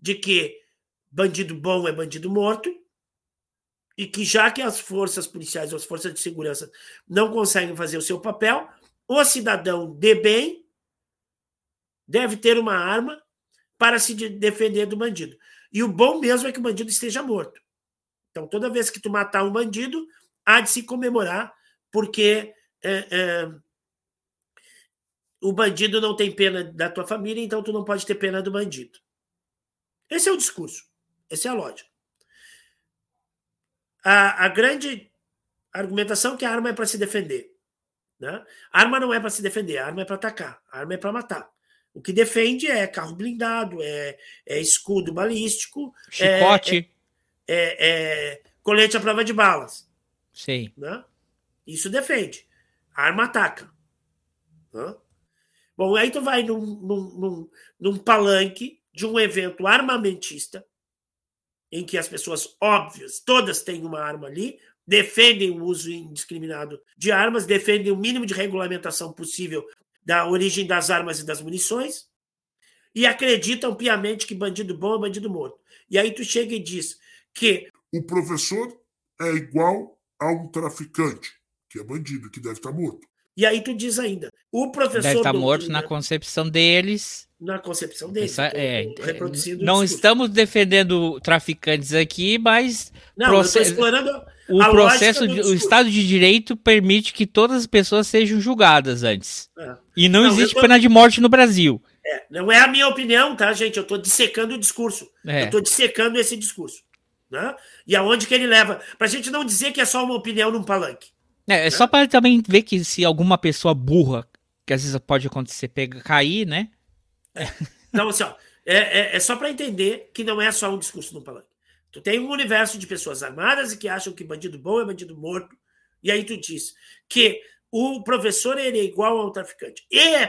de que bandido bom é bandido morto, e que já que as forças policiais ou as forças de segurança não conseguem fazer o seu papel, o cidadão de bem deve ter uma arma para se defender do bandido. E o bom mesmo é que o bandido esteja morto. Então, toda vez que tu matar um bandido, há de se comemorar, porque é, é, o bandido não tem pena da tua família, então tu não pode ter pena do bandido. Esse é o discurso. Essa é a lógica. A, a grande argumentação é que a arma é para se defender. Né? A arma não é para se defender, a arma é para atacar, a arma é para matar. O que defende é carro blindado, é, é escudo balístico, é, chicote, é, é, é, colete à prova de balas. Sim. Né? Isso defende. A arma ataca. Né? Bom, aí tu vai num, num, num, num palanque de um evento armamentista, em que as pessoas óbvias, todas têm uma arma ali, defendem o uso indiscriminado de armas, defendem o mínimo de regulamentação possível da origem das armas e das munições, e acreditam piamente que bandido bom é bandido morto. E aí tu chega e diz que o professor é igual a um traficante, que é bandido, que deve estar morto. E aí tu diz ainda, o professor. Deve estar tá morto na concepção deles. Na concepção deles. Essa, é, reproduzindo não estamos defendendo traficantes aqui, mas. Não, proce... eu explorando. O processo, o Estado de Direito permite que todas as pessoas sejam julgadas antes. É. E não, não existe pena de morte no Brasil. É, não é a minha opinião, tá, gente? Eu estou dissecando o discurso. É. Eu estou dissecando esse discurso. Né? E aonde que ele leva? Para a gente não dizer que é só uma opinião num palanque. É, é só para também ver que se alguma pessoa burra, que às vezes pode acontecer, pega, cair, né? É. Então, assim, ó, é, é, é só para entender que não é só um discurso no palanque. Tu tem um universo de pessoas armadas e que acham que bandido bom é bandido morto. E aí tu diz que o professor ele é igual ao traficante. E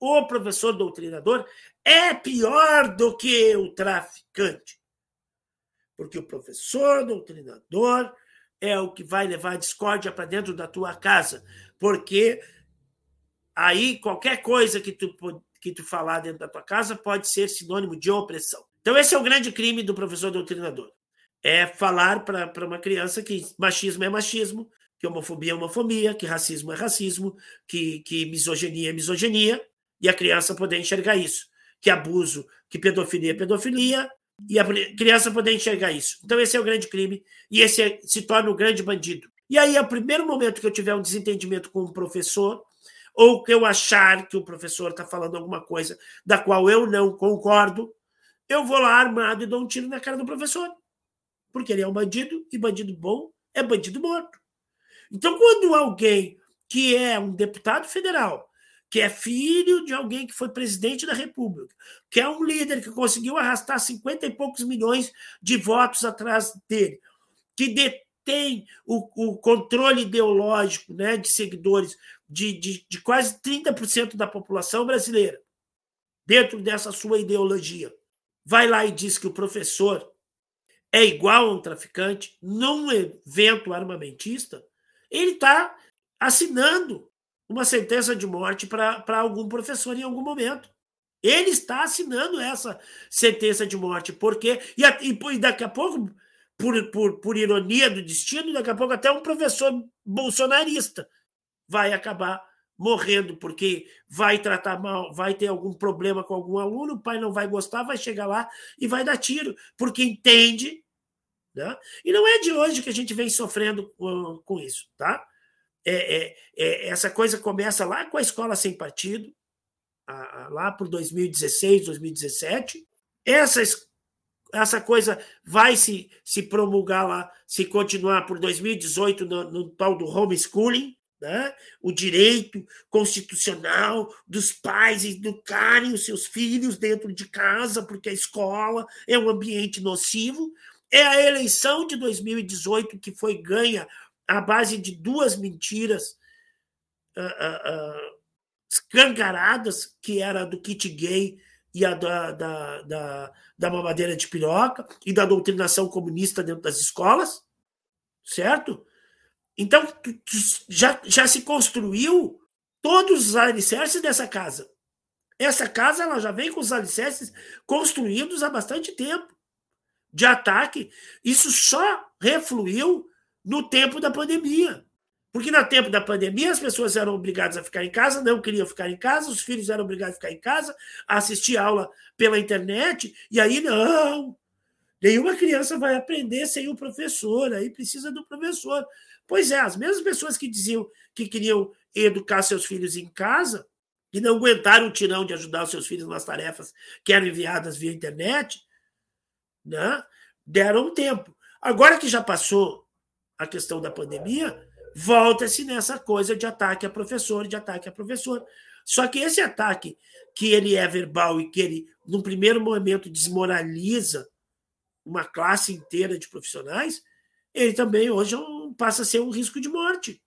o professor doutrinador é pior do que o traficante. Porque o professor doutrinador é o que vai levar a discórdia para dentro da tua casa. Porque aí qualquer coisa que tu, que tu falar dentro da tua casa pode ser sinônimo de opressão. Então, esse é o grande crime do professor doutrinador. É falar para uma criança que machismo é machismo, que homofobia é homofobia, que racismo é racismo, que, que misoginia é misoginia, e a criança poder enxergar isso. Que abuso, que pedofilia é pedofilia, e a criança poder enxergar isso. Então, esse é o grande crime, e esse é, se torna o grande bandido. E aí, ao primeiro momento que eu tiver um desentendimento com o professor, ou que eu achar que o professor está falando alguma coisa da qual eu não concordo, eu vou lá armado e dou um tiro na cara do professor. Porque ele é um bandido, e bandido bom é bandido morto. Então, quando alguém que é um deputado federal que é filho de alguém que foi presidente da República, que é um líder que conseguiu arrastar 50 e poucos milhões de votos atrás dele, que detém o, o controle ideológico né, de seguidores de, de, de quase 30% da população brasileira, dentro dessa sua ideologia, vai lá e diz que o professor é igual a um traficante num evento armamentista, ele está assinando uma sentença de morte para algum professor em algum momento. Ele está assinando essa sentença de morte, porque. E, e daqui a pouco, por, por, por ironia do destino, daqui a pouco até um professor bolsonarista vai acabar morrendo, porque vai tratar mal, vai ter algum problema com algum aluno, o pai não vai gostar, vai chegar lá e vai dar tiro, porque entende. Né? E não é de hoje que a gente vem sofrendo com, com isso, tá? É, é, é, essa coisa começa lá com a escola sem partido, a, a, lá por 2016, 2017. Essa, essa coisa vai se, se promulgar lá, se continuar por 2018 no, no tal do homeschooling, né? o direito constitucional dos pais educarem os seus filhos dentro de casa, porque a escola é um ambiente nocivo. É a eleição de 2018 que foi ganha à base de duas mentiras uh, uh, escancaradas, que era do kit gay e a da, da, da, da mamadeira de piroca e da doutrinação comunista dentro das escolas, certo? Então, já, já se construiu todos os alicerces dessa casa. Essa casa ela já vem com os alicerces construídos há bastante tempo de ataque. Isso só refluiu no tempo da pandemia. Porque no tempo da pandemia as pessoas eram obrigadas a ficar em casa, não queriam ficar em casa, os filhos eram obrigados a ficar em casa, a assistir aula pela internet, e aí não, nenhuma criança vai aprender sem o professor, aí precisa do professor. Pois é, as mesmas pessoas que diziam que queriam educar seus filhos em casa, e não aguentaram o tirão de ajudar os seus filhos nas tarefas que eram enviadas via internet, né? deram um tempo. Agora que já passou a questão da pandemia, volta-se nessa coisa de ataque a professor, de ataque a professor. Só que esse ataque, que ele é verbal e que ele, num primeiro momento, desmoraliza uma classe inteira de profissionais, ele também hoje é passa a ser um risco de morte.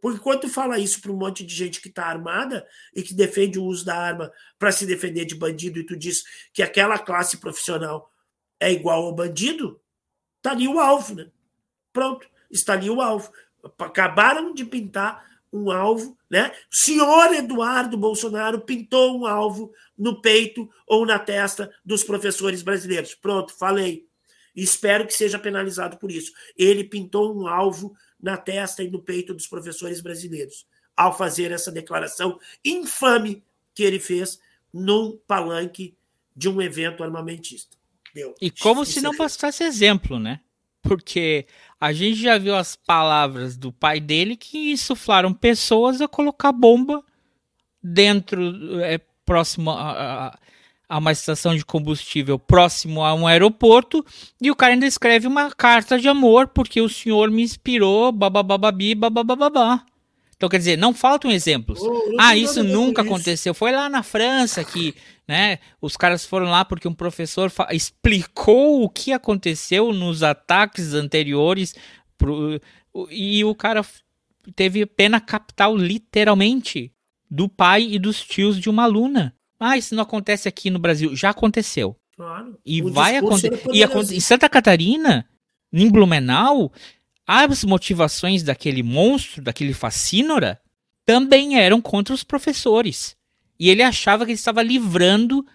Porque quando tu fala isso para um monte de gente que está armada e que defende o uso da arma para se defender de bandido, e tu diz que aquela classe profissional é igual ao bandido, tá ali o alvo, né? Pronto está ali o alvo. Acabaram de pintar um alvo, né? O senhor Eduardo Bolsonaro pintou um alvo no peito ou na testa dos professores brasileiros. Pronto, falei. Espero que seja penalizado por isso. Ele pintou um alvo na testa e no peito dos professores brasileiros ao fazer essa declaração infame que ele fez num palanque de um evento armamentista. Deu. E como se não bastasse exemplo, né? Porque a gente já viu as palavras do pai dele que insuflaram pessoas a colocar bomba dentro, é, próximo a, a, a, uma estação de combustível, próximo a um aeroporto, e o cara ainda escreve uma carta de amor porque o senhor me inspirou, babababi, babababá. Então, quer dizer, não faltam exemplos. Oh, ah, isso nunca isso. aconteceu. Foi lá na França que, né, os caras foram lá porque um professor explicou o que aconteceu nos ataques anteriores pro, e o cara teve pena capital, literalmente, do pai e dos tios de uma aluna. Ah, isso não acontece aqui no Brasil. Já aconteceu. Claro. E o vai acontecer. E aconte em Santa Catarina, em Blumenau, as motivações daquele monstro, daquele fascínora, também eram contra os professores. E ele achava que ele estava livrando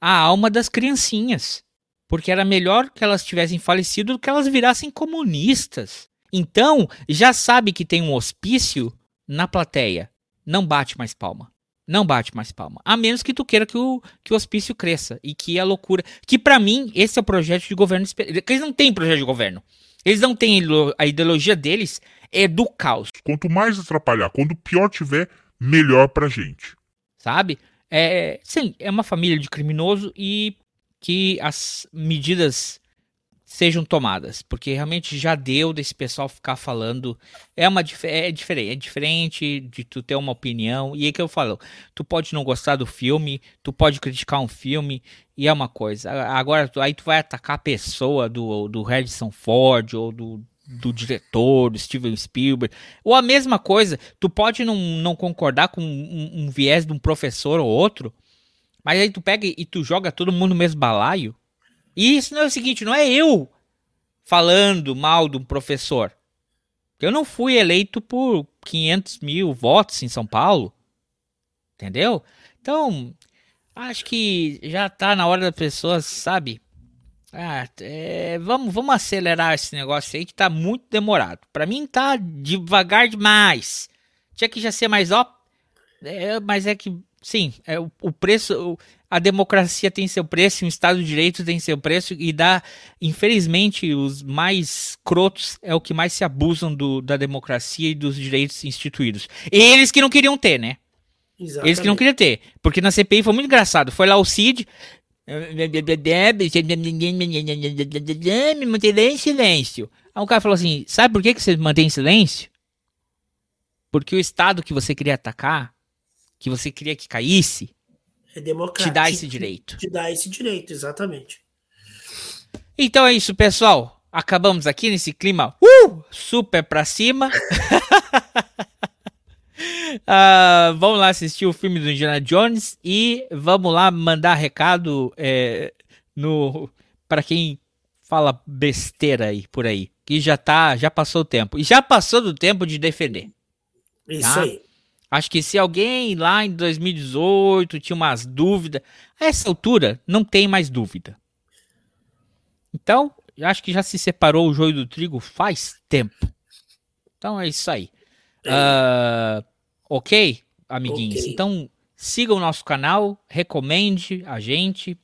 a alma das criancinhas. Porque era melhor que elas tivessem falecido do que elas virassem comunistas. Então, já sabe que tem um hospício na plateia. Não bate mais palma. Não bate mais palma. A menos que tu queira que o, que o hospício cresça e que a loucura. Que para mim, esse é o projeto de governo. Eles não têm projeto de governo. Eles não têm. A ideologia deles é do caos. Quanto mais atrapalhar, quando pior tiver, melhor pra gente. Sabe? É, sim, é uma família de criminoso e que as medidas sejam tomadas, porque realmente já deu desse pessoal ficar falando. É uma é diferente, é diferente de tu ter uma opinião. E é que eu falo, tu pode não gostar do filme, tu pode criticar um filme e é uma coisa. Agora aí tu vai atacar a pessoa do do Harrison Ford ou do do diretor, do Steven Spielberg, ou a mesma coisa, tu pode não, não concordar com um, um viés de um professor ou outro, mas aí tu pega e tu joga todo mundo no mesmo balaio, e isso não é o seguinte, não é eu falando mal de um professor. Eu não fui eleito por 500 mil votos em São Paulo. Entendeu? Então, acho que já tá na hora das pessoas, sabe? Ah, é, vamos, vamos acelerar esse negócio aí que tá muito demorado. Para mim tá devagar demais. Tinha que já ser mais ó. É, mas é que, sim, é, o, o preço a democracia tem seu preço, o Estado de Direito tem seu preço e dá, infelizmente, os mais crotos é o que mais se abusam do, da democracia e dos direitos instituídos. Eles que não queriam ter, né? Exatamente. Eles que não queriam ter. Porque na CPI foi muito engraçado. Foi lá o Cid. Me manterei em silêncio. Aí o cara falou assim: sabe por que, que você mantém em silêncio? Porque o Estado que você queria atacar, que você queria que caísse, é democrático. Te dá esse direito. Te dá esse direito, exatamente. Então é isso, pessoal. Acabamos aqui nesse clima uh, super pra cima. uh, vamos lá assistir o filme do Indiana Jones e vamos lá mandar recado é, no para quem fala besteira aí por aí, que já tá, já passou o tempo. E já passou do tempo de defender. Isso tá? aí. Acho que se alguém lá em 2018 tinha umas dúvidas, a essa altura não tem mais dúvida. Então, acho que já se separou o joio do trigo faz tempo. Então é isso aí. Uh, ok, amiguinhos? Okay. Então siga o nosso canal, recomende a gente.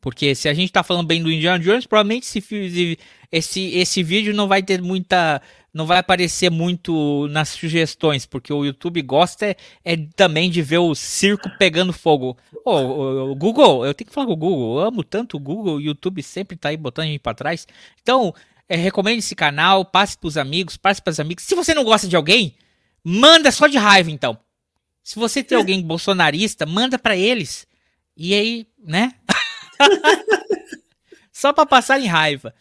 Porque se a gente tá falando bem do Indiana Jones, provavelmente esse, esse, esse vídeo não vai ter muita não vai aparecer muito nas sugestões, porque o YouTube gosta é, é também de ver o circo pegando fogo. Ô, oh, oh, Google, eu tenho que falar com o Google, eu amo tanto o Google, o YouTube sempre tá aí botando a gente pra trás. Então, é, recomende esse canal, passe pros amigos, passe pras amigas. Se você não gosta de alguém, manda só de raiva, então. Se você tem alguém bolsonarista, manda para eles. E aí, né? só pra passar em raiva.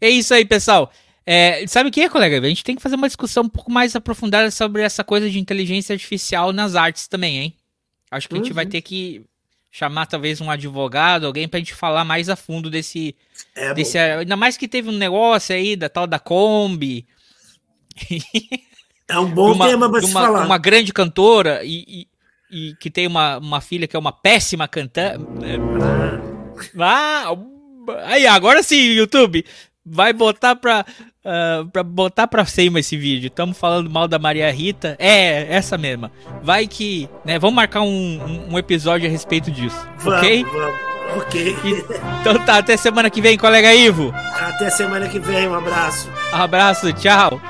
É isso aí, pessoal. É, sabe o que, colega? A gente tem que fazer uma discussão um pouco mais aprofundada sobre essa coisa de inteligência artificial nas artes também, hein? Acho que uhum. a gente vai uhum. ter que chamar talvez um advogado, alguém pra gente falar mais a fundo desse. É, desse ainda mais que teve um negócio aí da tal da Kombi. É um bom uma, tema pra se uma, falar. Uma grande cantora e, e, e, que tem uma, uma filha que é uma péssima cantante. Ah, aí, agora sim, YouTube. Vai botar pra, uh, pra botar pra cima esse vídeo. Estamos falando mal da Maria Rita. É, essa mesma. Vai que. Né, vamos marcar um, um episódio a respeito disso. Vamos, ok? Vamos. Ok. Então tá, até semana que vem, colega Ivo. Até semana que vem, um abraço. Um abraço, tchau.